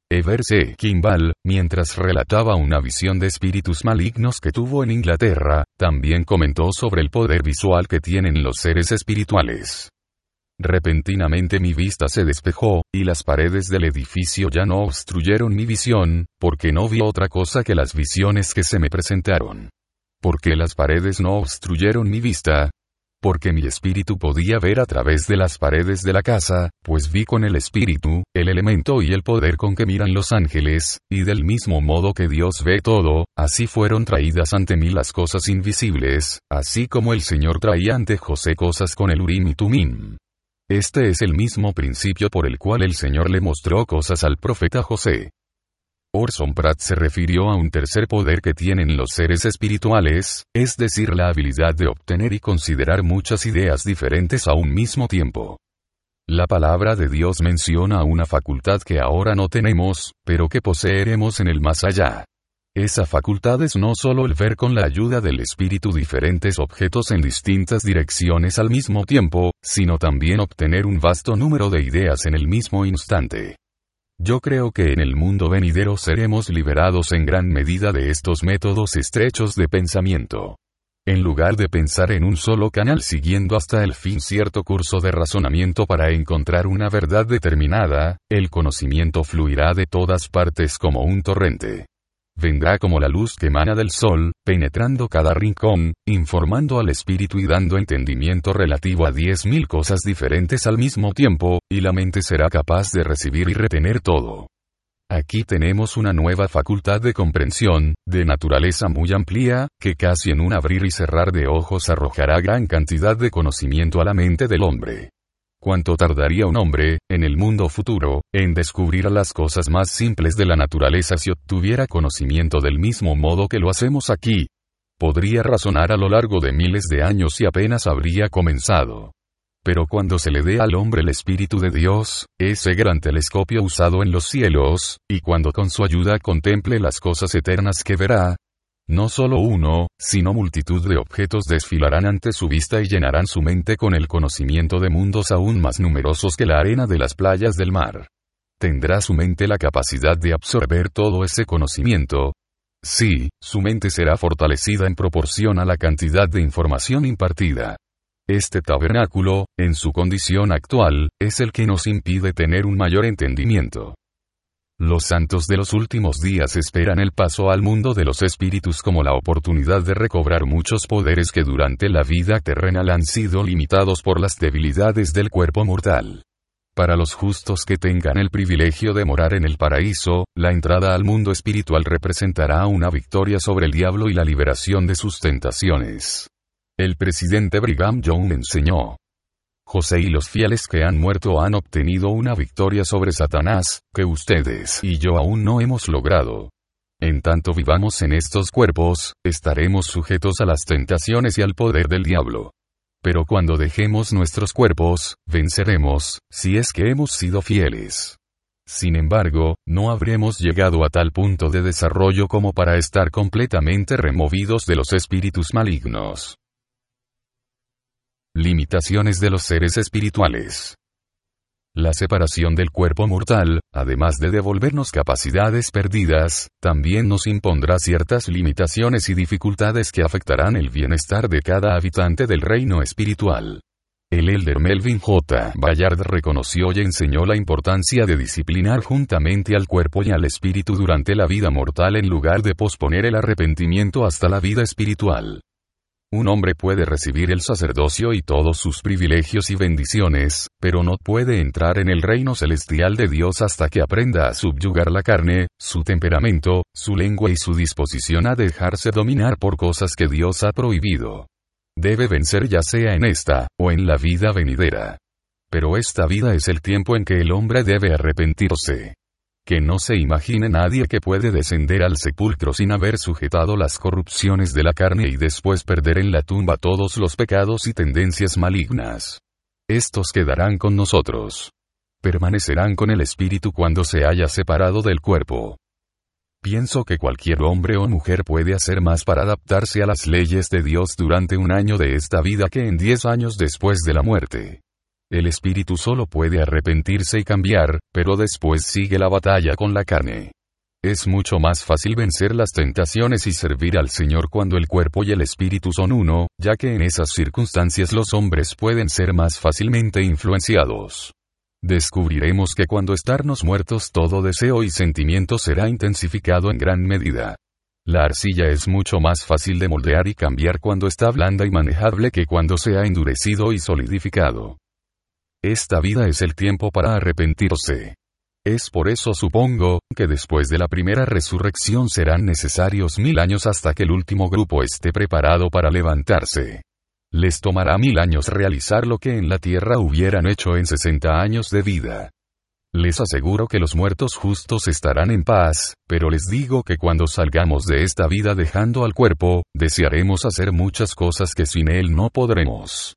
Everse Kimball, mientras relataba una visión de espíritus malignos que tuvo en Inglaterra, también comentó sobre el poder visual que tienen los seres espirituales. Repentinamente mi vista se despejó, y las paredes del edificio ya no obstruyeron mi visión, porque no vi otra cosa que las visiones que se me presentaron. Porque las paredes no obstruyeron mi vista, porque mi espíritu podía ver a través de las paredes de la casa, pues vi con el espíritu, el elemento y el poder con que miran los ángeles, y del mismo modo que Dios ve todo, así fueron traídas ante mí las cosas invisibles, así como el Señor traía ante José cosas con el Urim y Tumim. Este es el mismo principio por el cual el Señor le mostró cosas al profeta José. Orson Pratt se refirió a un tercer poder que tienen los seres espirituales, es decir, la habilidad de obtener y considerar muchas ideas diferentes a un mismo tiempo. La palabra de Dios menciona una facultad que ahora no tenemos, pero que poseeremos en el más allá. Esa facultad es no solo el ver con la ayuda del espíritu diferentes objetos en distintas direcciones al mismo tiempo, sino también obtener un vasto número de ideas en el mismo instante. Yo creo que en el mundo venidero seremos liberados en gran medida de estos métodos estrechos de pensamiento. En lugar de pensar en un solo canal siguiendo hasta el fin cierto curso de razonamiento para encontrar una verdad determinada, el conocimiento fluirá de todas partes como un torrente vendrá como la luz que emana del sol, penetrando cada rincón, informando al espíritu y dando entendimiento relativo a diez mil cosas diferentes al mismo tiempo, y la mente será capaz de recibir y retener todo. Aquí tenemos una nueva facultad de comprensión, de naturaleza muy amplia, que casi en un abrir y cerrar de ojos arrojará gran cantidad de conocimiento a la mente del hombre. ¿Cuánto tardaría un hombre, en el mundo futuro, en descubrir las cosas más simples de la naturaleza si obtuviera conocimiento del mismo modo que lo hacemos aquí? Podría razonar a lo largo de miles de años y apenas habría comenzado. Pero cuando se le dé al hombre el Espíritu de Dios, ese gran telescopio usado en los cielos, y cuando con su ayuda contemple las cosas eternas que verá, no solo uno, sino multitud de objetos desfilarán ante su vista y llenarán su mente con el conocimiento de mundos aún más numerosos que la arena de las playas del mar. ¿Tendrá su mente la capacidad de absorber todo ese conocimiento? Sí, su mente será fortalecida en proporción a la cantidad de información impartida. Este tabernáculo, en su condición actual, es el que nos impide tener un mayor entendimiento. Los santos de los últimos días esperan el paso al mundo de los espíritus como la oportunidad de recobrar muchos poderes que durante la vida terrenal han sido limitados por las debilidades del cuerpo mortal. Para los justos que tengan el privilegio de morar en el paraíso, la entrada al mundo espiritual representará una victoria sobre el diablo y la liberación de sus tentaciones. El presidente Brigham Young enseñó, José y los fieles que han muerto han obtenido una victoria sobre Satanás, que ustedes y yo aún no hemos logrado. En tanto vivamos en estos cuerpos, estaremos sujetos a las tentaciones y al poder del diablo. Pero cuando dejemos nuestros cuerpos, venceremos, si es que hemos sido fieles. Sin embargo, no habremos llegado a tal punto de desarrollo como para estar completamente removidos de los espíritus malignos. Limitaciones de los seres espirituales. La separación del cuerpo mortal, además de devolvernos capacidades perdidas, también nos impondrá ciertas limitaciones y dificultades que afectarán el bienestar de cada habitante del reino espiritual. El elder Melvin J. Bayard reconoció y enseñó la importancia de disciplinar juntamente al cuerpo y al espíritu durante la vida mortal en lugar de posponer el arrepentimiento hasta la vida espiritual. Un hombre puede recibir el sacerdocio y todos sus privilegios y bendiciones, pero no puede entrar en el reino celestial de Dios hasta que aprenda a subyugar la carne, su temperamento, su lengua y su disposición a dejarse dominar por cosas que Dios ha prohibido. Debe vencer ya sea en esta, o en la vida venidera. Pero esta vida es el tiempo en que el hombre debe arrepentirse que no se imagine nadie que puede descender al sepulcro sin haber sujetado las corrupciones de la carne y después perder en la tumba todos los pecados y tendencias malignas. Estos quedarán con nosotros. Permanecerán con el espíritu cuando se haya separado del cuerpo. Pienso que cualquier hombre o mujer puede hacer más para adaptarse a las leyes de Dios durante un año de esta vida que en diez años después de la muerte. El espíritu solo puede arrepentirse y cambiar, pero después sigue la batalla con la carne. Es mucho más fácil vencer las tentaciones y servir al Señor cuando el cuerpo y el espíritu son uno, ya que en esas circunstancias los hombres pueden ser más fácilmente influenciados. Descubriremos que cuando estarnos muertos todo deseo y sentimiento será intensificado en gran medida. La arcilla es mucho más fácil de moldear y cambiar cuando está blanda y manejable que cuando se ha endurecido y solidificado. Esta vida es el tiempo para arrepentirse. Es por eso supongo, que después de la primera resurrección serán necesarios mil años hasta que el último grupo esté preparado para levantarse. Les tomará mil años realizar lo que en la tierra hubieran hecho en 60 años de vida. Les aseguro que los muertos justos estarán en paz, pero les digo que cuando salgamos de esta vida dejando al cuerpo, desearemos hacer muchas cosas que sin él no podremos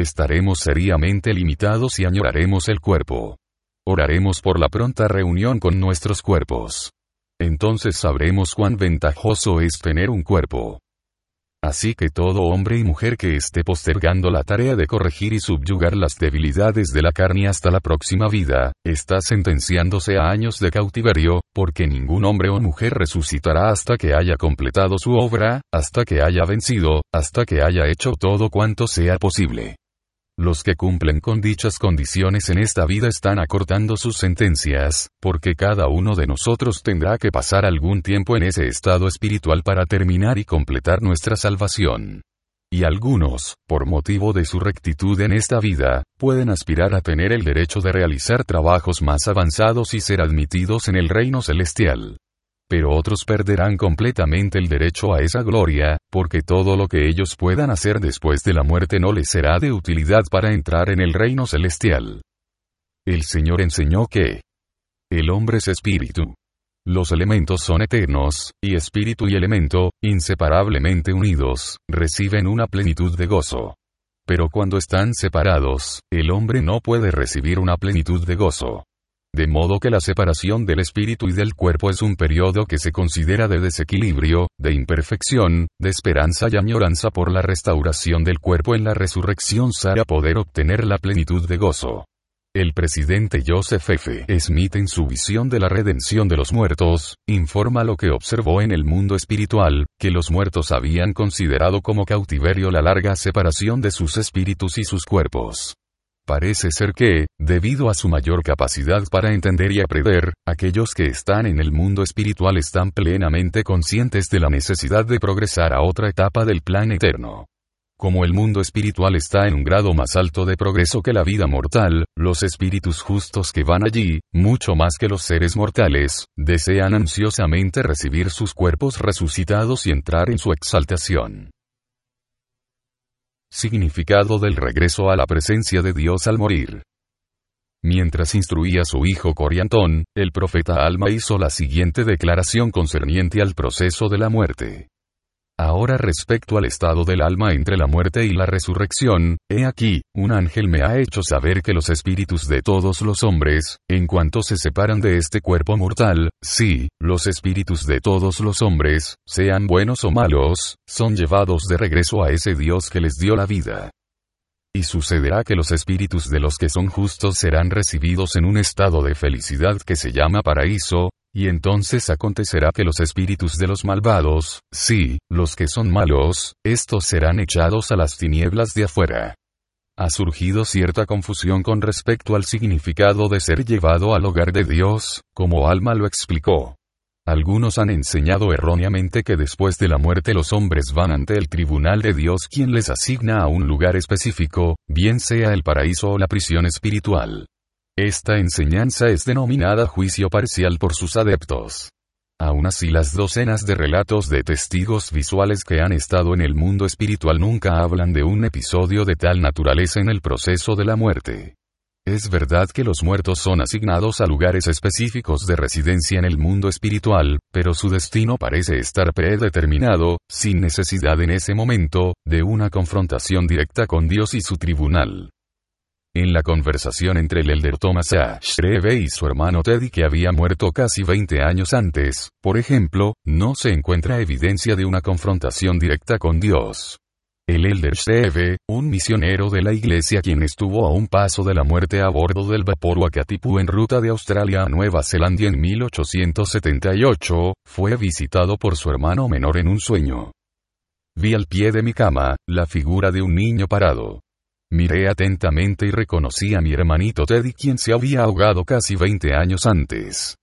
estaremos seriamente limitados y añoraremos el cuerpo. Oraremos por la pronta reunión con nuestros cuerpos. Entonces sabremos cuán ventajoso es tener un cuerpo. Así que todo hombre y mujer que esté postergando la tarea de corregir y subyugar las debilidades de la carne hasta la próxima vida, está sentenciándose a años de cautiverio, porque ningún hombre o mujer resucitará hasta que haya completado su obra, hasta que haya vencido, hasta que haya hecho todo cuanto sea posible. Los que cumplen con dichas condiciones en esta vida están acortando sus sentencias, porque cada uno de nosotros tendrá que pasar algún tiempo en ese estado espiritual para terminar y completar nuestra salvación. Y algunos, por motivo de su rectitud en esta vida, pueden aspirar a tener el derecho de realizar trabajos más avanzados y ser admitidos en el reino celestial pero otros perderán completamente el derecho a esa gloria, porque todo lo que ellos puedan hacer después de la muerte no les será de utilidad para entrar en el reino celestial. El Señor enseñó que el hombre es espíritu. Los elementos son eternos, y espíritu y elemento, inseparablemente unidos, reciben una plenitud de gozo. Pero cuando están separados, el hombre no puede recibir una plenitud de gozo. De modo que la separación del espíritu y del cuerpo es un periodo que se considera de desequilibrio, de imperfección, de esperanza y añoranza por la restauración del cuerpo en la resurrección para poder obtener la plenitud de gozo. El presidente Joseph F. Smith en su visión de la redención de los muertos, informa lo que observó en el mundo espiritual, que los muertos habían considerado como cautiverio la larga separación de sus espíritus y sus cuerpos. Parece ser que, debido a su mayor capacidad para entender y aprender, aquellos que están en el mundo espiritual están plenamente conscientes de la necesidad de progresar a otra etapa del plan eterno. Como el mundo espiritual está en un grado más alto de progreso que la vida mortal, los espíritus justos que van allí, mucho más que los seres mortales, desean ansiosamente recibir sus cuerpos resucitados y entrar en su exaltación. Significado del regreso a la presencia de Dios al morir. Mientras instruía a su hijo Coriantón, el profeta Alma hizo la siguiente declaración concerniente al proceso de la muerte. Ahora respecto al estado del alma entre la muerte y la resurrección, he aquí, un ángel me ha hecho saber que los espíritus de todos los hombres, en cuanto se separan de este cuerpo mortal, sí, los espíritus de todos los hombres, sean buenos o malos, son llevados de regreso a ese Dios que les dio la vida. Y sucederá que los espíritus de los que son justos serán recibidos en un estado de felicidad que se llama paraíso, y entonces acontecerá que los espíritus de los malvados, sí, los que son malos, estos serán echados a las tinieblas de afuera. Ha surgido cierta confusión con respecto al significado de ser llevado al hogar de Dios, como Alma lo explicó. Algunos han enseñado erróneamente que después de la muerte los hombres van ante el tribunal de Dios quien les asigna a un lugar específico, bien sea el paraíso o la prisión espiritual. Esta enseñanza es denominada juicio parcial por sus adeptos. Aún así las docenas de relatos de testigos visuales que han estado en el mundo espiritual nunca hablan de un episodio de tal naturaleza en el proceso de la muerte. Es verdad que los muertos son asignados a lugares específicos de residencia en el mundo espiritual, pero su destino parece estar predeterminado, sin necesidad en ese momento, de una confrontación directa con Dios y su tribunal. En la conversación entre el elder Thomas A. Shreve y su hermano Teddy que había muerto casi 20 años antes, por ejemplo, no se encuentra evidencia de una confrontación directa con Dios. El Elder Steve, un misionero de la iglesia quien estuvo a un paso de la muerte a bordo del vapor Wakatipu en ruta de Australia a Nueva Zelanda en 1878, fue visitado por su hermano menor en un sueño. Vi al pie de mi cama, la figura de un niño parado. Miré atentamente y reconocí a mi hermanito Teddy quien se había ahogado casi 20 años antes.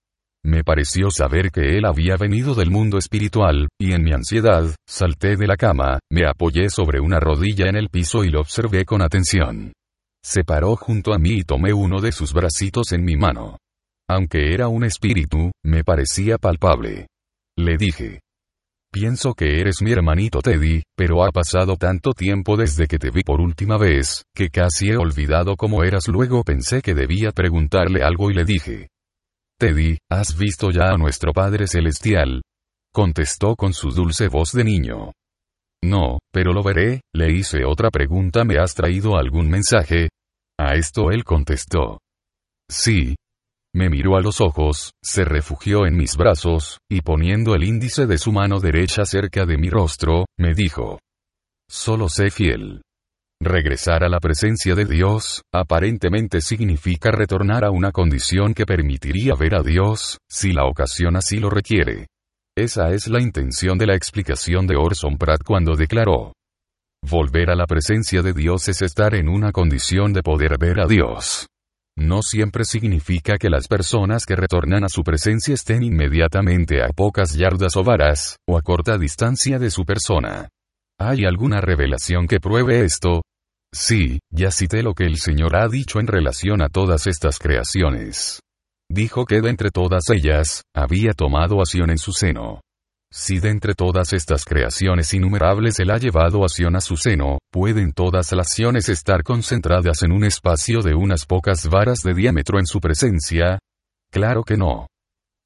Me pareció saber que él había venido del mundo espiritual, y en mi ansiedad, salté de la cama, me apoyé sobre una rodilla en el piso y lo observé con atención. Se paró junto a mí y tomé uno de sus bracitos en mi mano. Aunque era un espíritu, me parecía palpable. Le dije. Pienso que eres mi hermanito Teddy, pero ha pasado tanto tiempo desde que te vi por última vez, que casi he olvidado cómo eras. Luego pensé que debía preguntarle algo y le dije. Teddy, ¿has visto ya a nuestro Padre Celestial? Contestó con su dulce voz de niño. No, pero lo veré, le hice otra pregunta, ¿me has traído algún mensaje? A esto él contestó. Sí. Me miró a los ojos, se refugió en mis brazos, y poniendo el índice de su mano derecha cerca de mi rostro, me dijo. Solo sé fiel. Regresar a la presencia de Dios, aparentemente significa retornar a una condición que permitiría ver a Dios, si la ocasión así lo requiere. Esa es la intención de la explicación de Orson Pratt cuando declaró. Volver a la presencia de Dios es estar en una condición de poder ver a Dios. No siempre significa que las personas que retornan a su presencia estén inmediatamente a pocas yardas o varas, o a corta distancia de su persona. ¿Hay alguna revelación que pruebe esto? Sí, ya cité lo que el Señor ha dicho en relación a todas estas creaciones. Dijo que de entre todas ellas, había tomado acción en su seno. Si de entre todas estas creaciones innumerables Él ha llevado acción a su seno, ¿pueden todas las acciones estar concentradas en un espacio de unas pocas varas de diámetro en su presencia? Claro que no.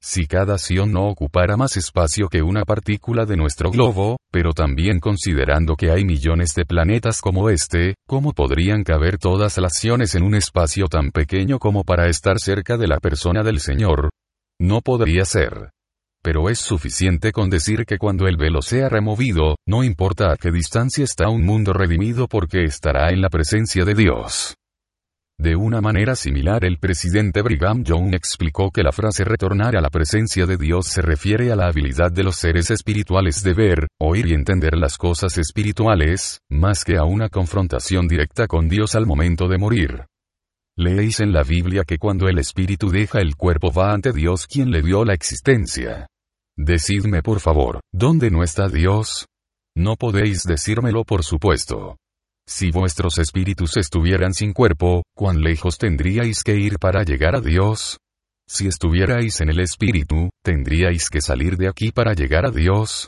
Si cada acción no ocupara más espacio que una partícula de nuestro globo, pero también considerando que hay millones de planetas como este, ¿cómo podrían caber todas las acciones en un espacio tan pequeño como para estar cerca de la persona del Señor? No podría ser. Pero es suficiente con decir que cuando el velo sea removido, no importa a qué distancia está un mundo redimido porque estará en la presencia de Dios. De una manera similar el presidente Brigham Young explicó que la frase retornar a la presencia de Dios se refiere a la habilidad de los seres espirituales de ver, oír y entender las cosas espirituales, más que a una confrontación directa con Dios al momento de morir. Leéis en la Biblia que cuando el espíritu deja el cuerpo va ante Dios quien le dio la existencia. Decidme por favor, ¿dónde no está Dios? No podéis decírmelo por supuesto. Si vuestros espíritus estuvieran sin cuerpo, ¿cuán lejos tendríais que ir para llegar a Dios? Si estuvierais en el espíritu, ¿tendríais que salir de aquí para llegar a Dios?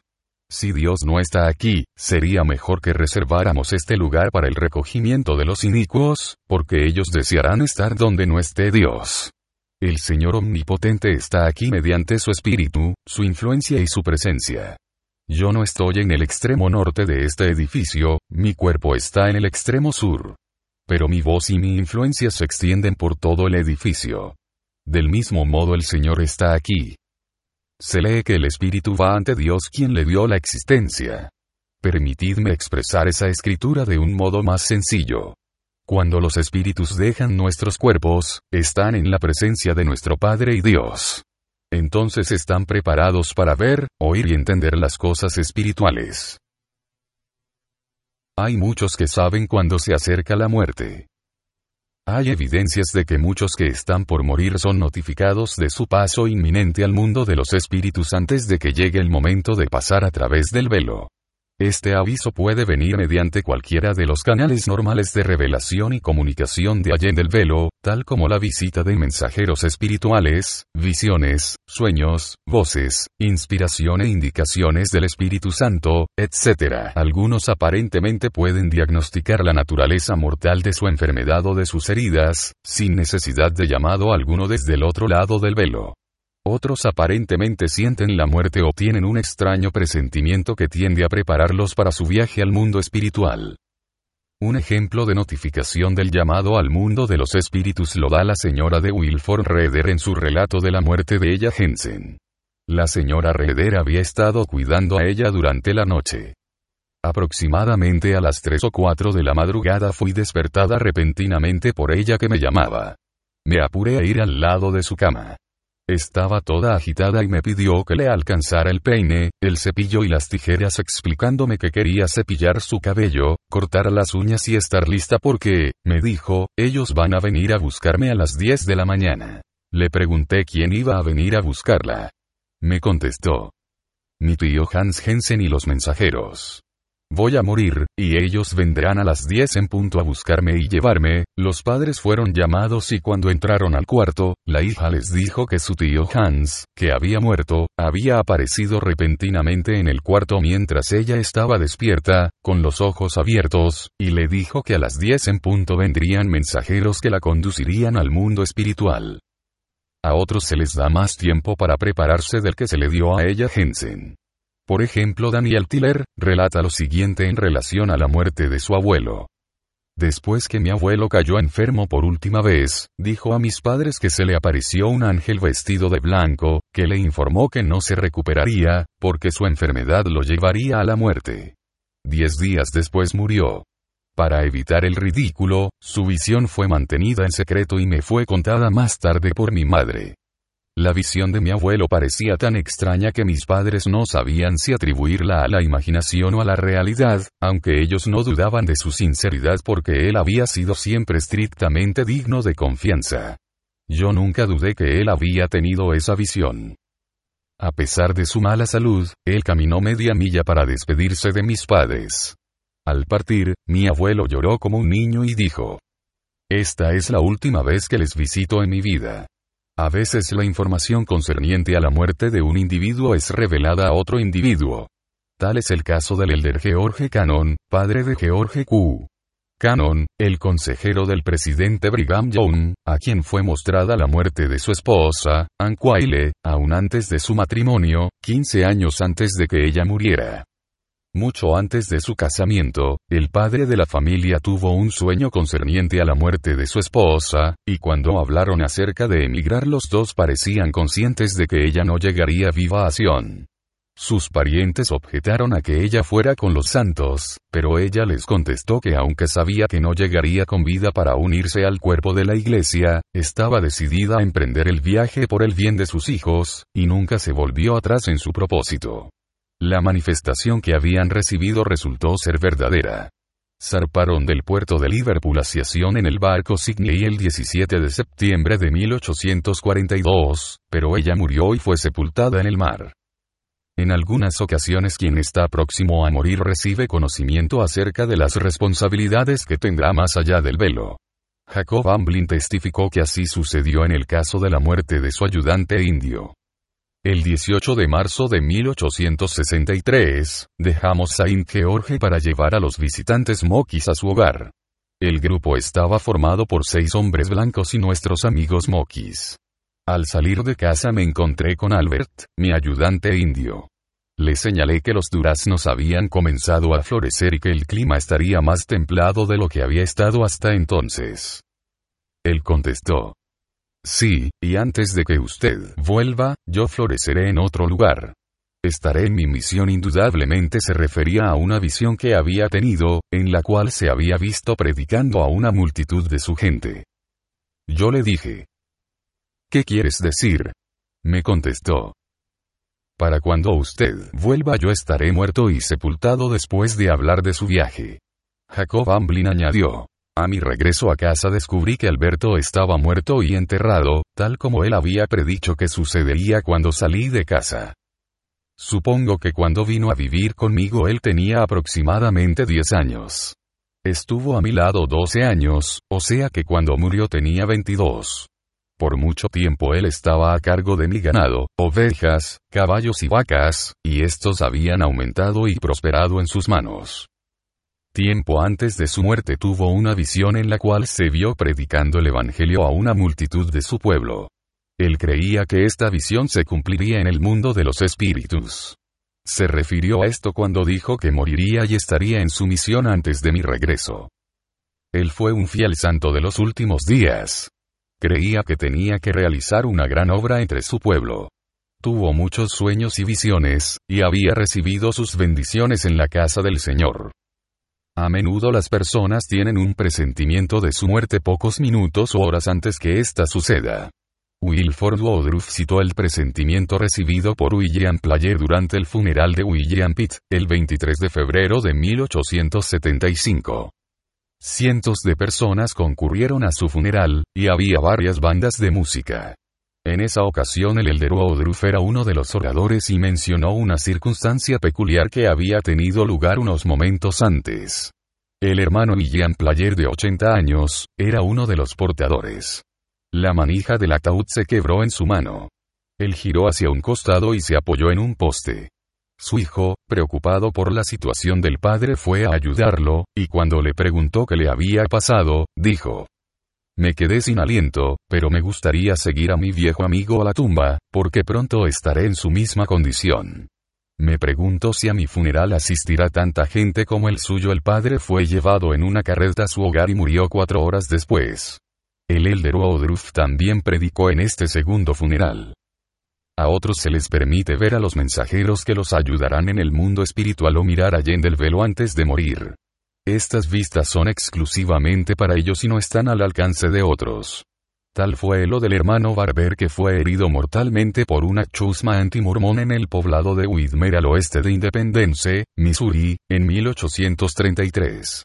Si Dios no está aquí, sería mejor que reserváramos este lugar para el recogimiento de los inicuos, porque ellos desearán estar donde no esté Dios. El Señor Omnipotente está aquí mediante su espíritu, su influencia y su presencia. Yo no estoy en el extremo norte de este edificio, mi cuerpo está en el extremo sur. Pero mi voz y mi influencia se extienden por todo el edificio. Del mismo modo el Señor está aquí. Se lee que el Espíritu va ante Dios quien le dio la existencia. Permitidme expresar esa escritura de un modo más sencillo. Cuando los espíritus dejan nuestros cuerpos, están en la presencia de nuestro Padre y Dios. Entonces están preparados para ver, oír y entender las cosas espirituales. Hay muchos que saben cuando se acerca la muerte. Hay evidencias de que muchos que están por morir son notificados de su paso inminente al mundo de los espíritus antes de que llegue el momento de pasar a través del velo. Este aviso puede venir mediante cualquiera de los canales normales de revelación y comunicación de allá del velo, tal como la visita de mensajeros espirituales, visiones, sueños, voces, inspiración e indicaciones del Espíritu Santo, etc. Algunos aparentemente pueden diagnosticar la naturaleza mortal de su enfermedad o de sus heridas, sin necesidad de llamado alguno desde el otro lado del velo. Otros aparentemente sienten la muerte o tienen un extraño presentimiento que tiende a prepararlos para su viaje al mundo espiritual. Un ejemplo de notificación del llamado al mundo de los espíritus lo da la señora de Wilford Reder en su relato de la muerte de ella Jensen. La señora Reder había estado cuidando a ella durante la noche. Aproximadamente a las 3 o 4 de la madrugada fui despertada repentinamente por ella que me llamaba. Me apuré a ir al lado de su cama. Estaba toda agitada y me pidió que le alcanzara el peine, el cepillo y las tijeras explicándome que quería cepillar su cabello, cortar las uñas y estar lista porque, me dijo, ellos van a venir a buscarme a las 10 de la mañana. Le pregunté quién iba a venir a buscarla. Me contestó. Mi tío Hans Jensen y los mensajeros. Voy a morir, y ellos vendrán a las 10 en punto a buscarme y llevarme. Los padres fueron llamados y cuando entraron al cuarto, la hija les dijo que su tío Hans, que había muerto, había aparecido repentinamente en el cuarto mientras ella estaba despierta, con los ojos abiertos, y le dijo que a las 10 en punto vendrían mensajeros que la conducirían al mundo espiritual. A otros se les da más tiempo para prepararse del que se le dio a ella Jensen. Por ejemplo, Daniel Tiller, relata lo siguiente en relación a la muerte de su abuelo. Después que mi abuelo cayó enfermo por última vez, dijo a mis padres que se le apareció un ángel vestido de blanco, que le informó que no se recuperaría, porque su enfermedad lo llevaría a la muerte. Diez días después murió. Para evitar el ridículo, su visión fue mantenida en secreto y me fue contada más tarde por mi madre. La visión de mi abuelo parecía tan extraña que mis padres no sabían si atribuirla a la imaginación o a la realidad, aunque ellos no dudaban de su sinceridad porque él había sido siempre estrictamente digno de confianza. Yo nunca dudé que él había tenido esa visión. A pesar de su mala salud, él caminó media milla para despedirse de mis padres. Al partir, mi abuelo lloró como un niño y dijo, Esta es la última vez que les visito en mi vida. A veces la información concerniente a la muerte de un individuo es revelada a otro individuo. Tal es el caso del elder George Cannon, padre de George Q. Cannon, el consejero del presidente Brigham Young, a quien fue mostrada la muerte de su esposa, Ann Quayle, aún antes de su matrimonio, 15 años antes de que ella muriera. Mucho antes de su casamiento, el padre de la familia tuvo un sueño concerniente a la muerte de su esposa, y cuando hablaron acerca de emigrar los dos parecían conscientes de que ella no llegaría viva a Sion. Sus parientes objetaron a que ella fuera con los santos, pero ella les contestó que aunque sabía que no llegaría con vida para unirse al cuerpo de la iglesia, estaba decidida a emprender el viaje por el bien de sus hijos, y nunca se volvió atrás en su propósito. La manifestación que habían recibido resultó ser verdadera. Zarparon del puerto de Liverpool hacia Sion en el barco Sydney el 17 de septiembre de 1842, pero ella murió y fue sepultada en el mar. En algunas ocasiones quien está próximo a morir recibe conocimiento acerca de las responsabilidades que tendrá más allá del velo. Jacob Amblin testificó que así sucedió en el caso de la muerte de su ayudante indio. El 18 de marzo de 1863, dejamos Saint George para llevar a los visitantes moquis a su hogar. El grupo estaba formado por seis hombres blancos y nuestros amigos moquis. Al salir de casa me encontré con Albert, mi ayudante indio. Le señalé que los duraznos habían comenzado a florecer y que el clima estaría más templado de lo que había estado hasta entonces. Él contestó, Sí, y antes de que usted vuelva, yo floreceré en otro lugar. Estaré en mi misión indudablemente se refería a una visión que había tenido, en la cual se había visto predicando a una multitud de su gente. Yo le dije. ¿Qué quieres decir? Me contestó. Para cuando usted vuelva yo estaré muerto y sepultado después de hablar de su viaje. Jacob Amblin añadió. A mi regreso a casa descubrí que Alberto estaba muerto y enterrado, tal como él había predicho que sucedería cuando salí de casa. Supongo que cuando vino a vivir conmigo él tenía aproximadamente 10 años. Estuvo a mi lado 12 años, o sea que cuando murió tenía 22. Por mucho tiempo él estaba a cargo de mi ganado, ovejas, caballos y vacas, y estos habían aumentado y prosperado en sus manos. Tiempo antes de su muerte tuvo una visión en la cual se vio predicando el Evangelio a una multitud de su pueblo. Él creía que esta visión se cumpliría en el mundo de los espíritus. Se refirió a esto cuando dijo que moriría y estaría en su misión antes de mi regreso. Él fue un fiel santo de los últimos días. Creía que tenía que realizar una gran obra entre su pueblo. Tuvo muchos sueños y visiones, y había recibido sus bendiciones en la casa del Señor. A menudo las personas tienen un presentimiento de su muerte pocos minutos o horas antes que ésta suceda. Wilford Woodruff citó el presentimiento recibido por William Player durante el funeral de William Pitt, el 23 de febrero de 1875. Cientos de personas concurrieron a su funeral, y había varias bandas de música. En esa ocasión el elder Woodruff era uno de los oradores y mencionó una circunstancia peculiar que había tenido lugar unos momentos antes. El hermano William Player de 80 años, era uno de los portadores. La manija del ataúd se quebró en su mano. Él giró hacia un costado y se apoyó en un poste. Su hijo, preocupado por la situación del padre, fue a ayudarlo, y cuando le preguntó qué le había pasado, dijo, me quedé sin aliento, pero me gustaría seguir a mi viejo amigo a la tumba, porque pronto estaré en su misma condición. Me pregunto si a mi funeral asistirá tanta gente como el suyo. El padre fue llevado en una carreta a su hogar y murió cuatro horas después. El elder Woodruff también predicó en este segundo funeral. A otros se les permite ver a los mensajeros que los ayudarán en el mundo espiritual o mirar allende el velo antes de morir. Estas vistas son exclusivamente para ellos y no están al alcance de otros. Tal fue lo del hermano Barber que fue herido mortalmente por una chusma antimormón en el poblado de Whitmer al oeste de Independence, Missouri, en 1833.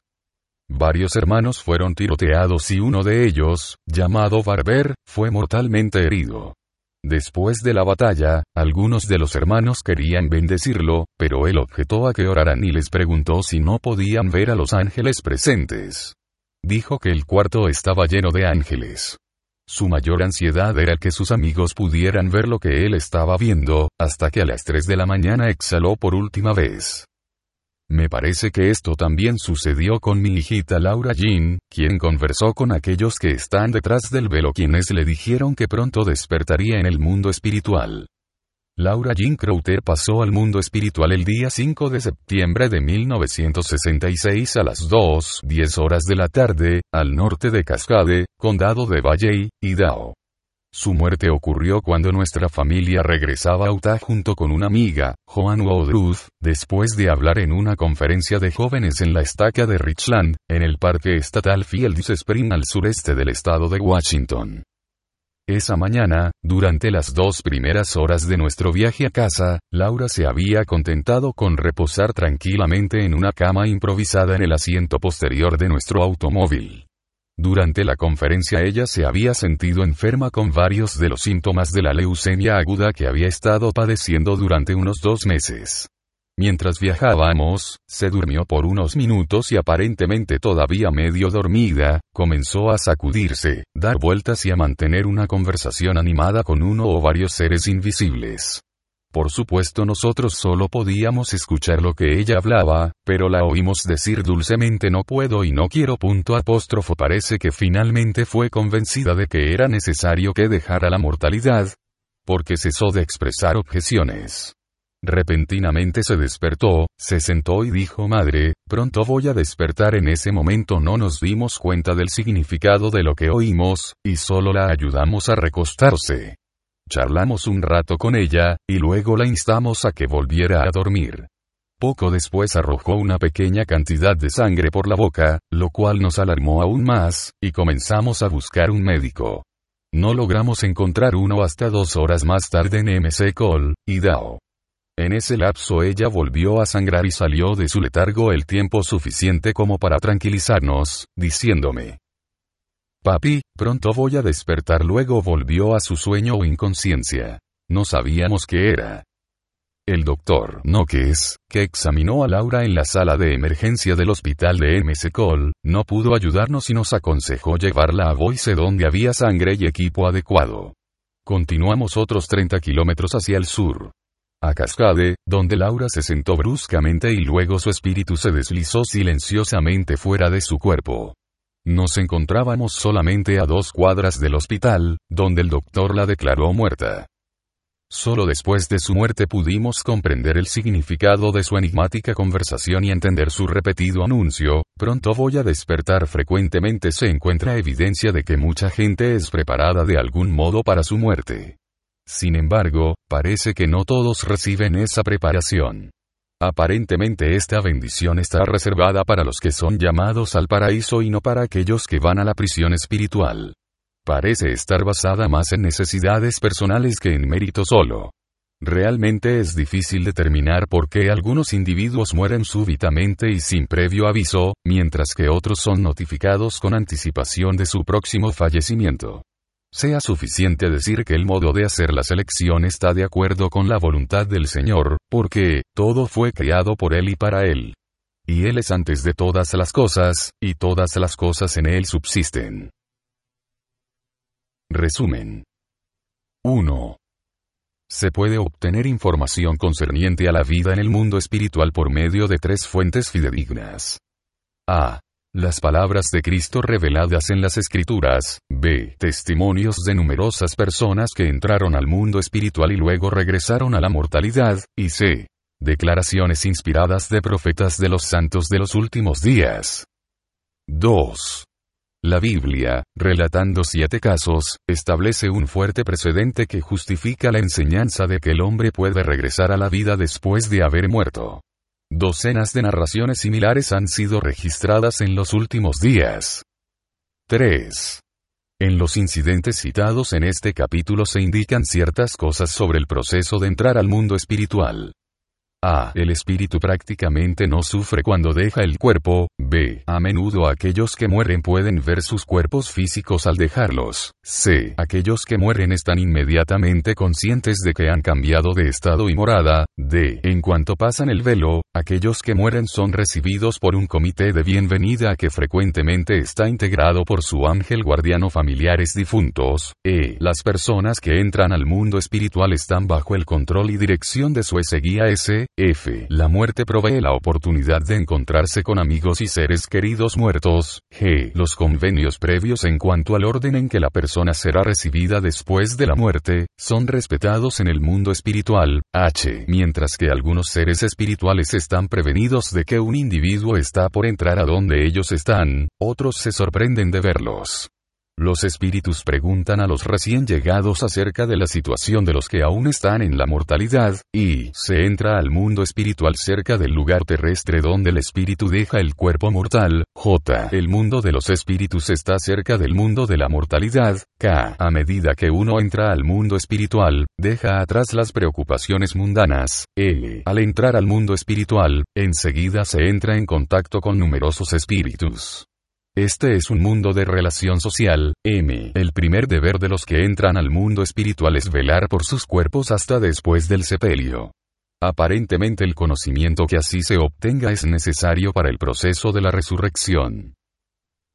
Varios hermanos fueron tiroteados y uno de ellos, llamado Barber, fue mortalmente herido. Después de la batalla, algunos de los hermanos querían bendecirlo, pero él objetó a que oraran y les preguntó si no podían ver a los ángeles presentes. Dijo que el cuarto estaba lleno de ángeles. Su mayor ansiedad era que sus amigos pudieran ver lo que él estaba viendo, hasta que a las 3 de la mañana exhaló por última vez. Me parece que esto también sucedió con mi hijita Laura Jean, quien conversó con aquellos que están detrás del velo quienes le dijeron que pronto despertaría en el mundo espiritual. Laura Jean Crowther pasó al mundo espiritual el día 5 de septiembre de 1966 a las 2.10 horas de la tarde, al norte de Cascade, condado de Valley, Idaho. Su muerte ocurrió cuando nuestra familia regresaba a Utah junto con una amiga, Joan Woodruff, después de hablar en una conferencia de jóvenes en la estaca de Richland, en el Parque Estatal Fields Spring al sureste del estado de Washington. Esa mañana, durante las dos primeras horas de nuestro viaje a casa, Laura se había contentado con reposar tranquilamente en una cama improvisada en el asiento posterior de nuestro automóvil. Durante la conferencia ella se había sentido enferma con varios de los síntomas de la leucemia aguda que había estado padeciendo durante unos dos meses. Mientras viajábamos, se durmió por unos minutos y aparentemente todavía medio dormida, comenzó a sacudirse, dar vueltas y a mantener una conversación animada con uno o varios seres invisibles. Por supuesto nosotros solo podíamos escuchar lo que ella hablaba, pero la oímos decir dulcemente no puedo y no quiero punto apóstrofo parece que finalmente fue convencida de que era necesario que dejara la mortalidad, porque cesó de expresar objeciones. Repentinamente se despertó, se sentó y dijo Madre, pronto voy a despertar en ese momento no nos dimos cuenta del significado de lo que oímos, y solo la ayudamos a recostarse. Charlamos un rato con ella, y luego la instamos a que volviera a dormir. Poco después arrojó una pequeña cantidad de sangre por la boca, lo cual nos alarmó aún más, y comenzamos a buscar un médico. No logramos encontrar uno hasta dos horas más tarde en MC Col, Dao. En ese lapso ella volvió a sangrar y salió de su letargo el tiempo suficiente como para tranquilizarnos, diciéndome, Papi, pronto voy a despertar. Luego volvió a su sueño o inconsciencia. No sabíamos qué era. El doctor Noques, que examinó a Laura en la sala de emergencia del hospital de MC Col, no pudo ayudarnos y nos aconsejó llevarla a Boise donde había sangre y equipo adecuado. Continuamos otros 30 kilómetros hacia el sur. A Cascade, donde Laura se sentó bruscamente y luego su espíritu se deslizó silenciosamente fuera de su cuerpo. Nos encontrábamos solamente a dos cuadras del hospital, donde el doctor la declaró muerta. Solo después de su muerte pudimos comprender el significado de su enigmática conversación y entender su repetido anuncio, pronto voy a despertar frecuentemente se encuentra evidencia de que mucha gente es preparada de algún modo para su muerte. Sin embargo, parece que no todos reciben esa preparación. Aparentemente esta bendición está reservada para los que son llamados al paraíso y no para aquellos que van a la prisión espiritual. Parece estar basada más en necesidades personales que en mérito solo. Realmente es difícil determinar por qué algunos individuos mueren súbitamente y sin previo aviso, mientras que otros son notificados con anticipación de su próximo fallecimiento. Sea suficiente decir que el modo de hacer la selección está de acuerdo con la voluntad del Señor, porque, todo fue creado por Él y para Él. Y Él es antes de todas las cosas, y todas las cosas en Él subsisten. Resumen. 1. Se puede obtener información concerniente a la vida en el mundo espiritual por medio de tres fuentes fidedignas. A. Las palabras de Cristo reveladas en las Escrituras. B. Testimonios de numerosas personas que entraron al mundo espiritual y luego regresaron a la mortalidad. Y C. Declaraciones inspiradas de profetas de los santos de los últimos días. 2. La Biblia, relatando siete casos, establece un fuerte precedente que justifica la enseñanza de que el hombre puede regresar a la vida después de haber muerto. Docenas de narraciones similares han sido registradas en los últimos días. 3. En los incidentes citados en este capítulo se indican ciertas cosas sobre el proceso de entrar al mundo espiritual. A. El espíritu prácticamente no sufre cuando deja el cuerpo. B. A menudo aquellos que mueren pueden ver sus cuerpos físicos al dejarlos. C. Aquellos que mueren están inmediatamente conscientes de que han cambiado de estado y morada. D. En cuanto pasan el velo, aquellos que mueren son recibidos por un comité de bienvenida que frecuentemente está integrado por su ángel guardiano familiares difuntos. E. Las personas que entran al mundo espiritual están bajo el control y dirección de su S. F. La muerte provee la oportunidad de encontrarse con amigos y seres queridos muertos. G. Los convenios previos en cuanto al orden en que la persona será recibida después de la muerte, son respetados en el mundo espiritual. H. Mientras que algunos seres espirituales están prevenidos de que un individuo está por entrar a donde ellos están, otros se sorprenden de verlos. Los espíritus preguntan a los recién llegados acerca de la situación de los que aún están en la mortalidad, y se entra al mundo espiritual cerca del lugar terrestre donde el espíritu deja el cuerpo mortal. J. El mundo de los espíritus está cerca del mundo de la mortalidad. K. A medida que uno entra al mundo espiritual, deja atrás las preocupaciones mundanas. L. Al entrar al mundo espiritual, enseguida se entra en contacto con numerosos espíritus. Este es un mundo de relación social. M. El primer deber de los que entran al mundo espiritual es velar por sus cuerpos hasta después del sepelio. Aparentemente el conocimiento que así se obtenga es necesario para el proceso de la resurrección.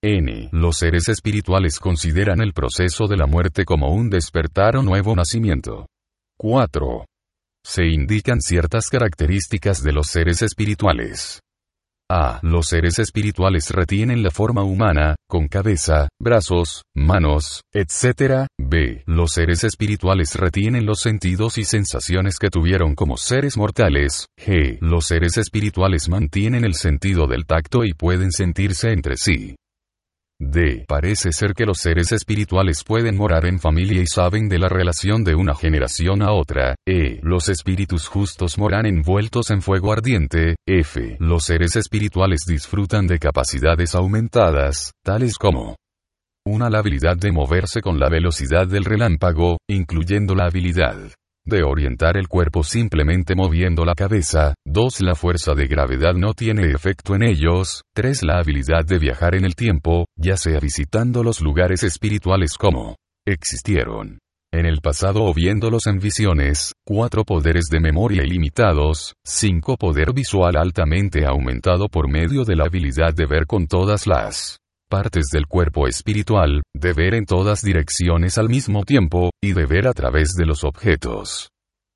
N. Los seres espirituales consideran el proceso de la muerte como un despertar o nuevo nacimiento. 4. se indican ciertas características de los seres espirituales. A. Los seres espirituales retienen la forma humana, con cabeza, brazos, manos, etc. B. Los seres espirituales retienen los sentidos y sensaciones que tuvieron como seres mortales. G. Los seres espirituales mantienen el sentido del tacto y pueden sentirse entre sí. D. Parece ser que los seres espirituales pueden morar en familia y saben de la relación de una generación a otra. E. Los espíritus justos moran envueltos en fuego ardiente. F. Los seres espirituales disfrutan de capacidades aumentadas, tales como una la habilidad de moverse con la velocidad del relámpago, incluyendo la habilidad de orientar el cuerpo simplemente moviendo la cabeza, 2. La fuerza de gravedad no tiene efecto en ellos, 3. La habilidad de viajar en el tiempo, ya sea visitando los lugares espirituales como existieron en el pasado o viéndolos en visiones, 4 poderes de memoria ilimitados, 5 poder visual altamente aumentado por medio de la habilidad de ver con todas las partes del cuerpo espiritual, de ver en todas direcciones al mismo tiempo, y de ver a través de los objetos.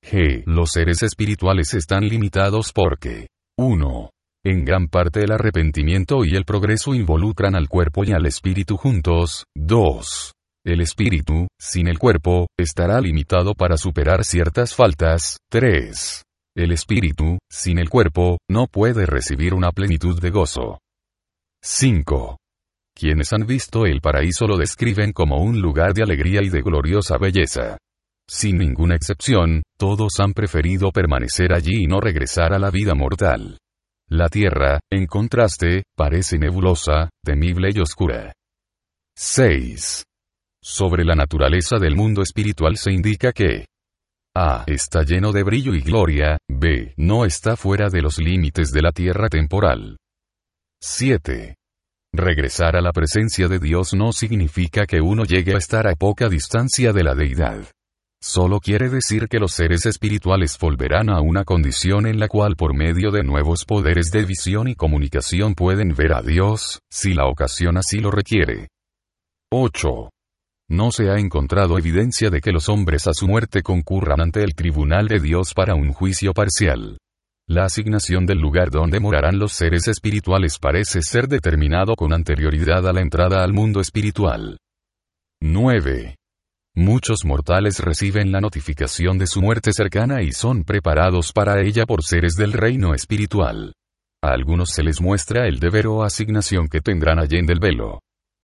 G. Los seres espirituales están limitados porque 1. En gran parte el arrepentimiento y el progreso involucran al cuerpo y al espíritu juntos. 2. El espíritu, sin el cuerpo, estará limitado para superar ciertas faltas. 3. El espíritu, sin el cuerpo, no puede recibir una plenitud de gozo. 5. Quienes han visto el paraíso lo describen como un lugar de alegría y de gloriosa belleza. Sin ninguna excepción, todos han preferido permanecer allí y no regresar a la vida mortal. La tierra, en contraste, parece nebulosa, temible y oscura. 6. Sobre la naturaleza del mundo espiritual se indica que A. Está lleno de brillo y gloria, B. No está fuera de los límites de la tierra temporal. 7. Regresar a la presencia de Dios no significa que uno llegue a estar a poca distancia de la deidad. Solo quiere decir que los seres espirituales volverán a una condición en la cual por medio de nuevos poderes de visión y comunicación pueden ver a Dios, si la ocasión así lo requiere. 8. No se ha encontrado evidencia de que los hombres a su muerte concurran ante el tribunal de Dios para un juicio parcial. La asignación del lugar donde morarán los seres espirituales parece ser determinado con anterioridad a la entrada al mundo espiritual. 9. Muchos mortales reciben la notificación de su muerte cercana y son preparados para ella por seres del reino espiritual. A algunos se les muestra el deber o asignación que tendrán allende el velo.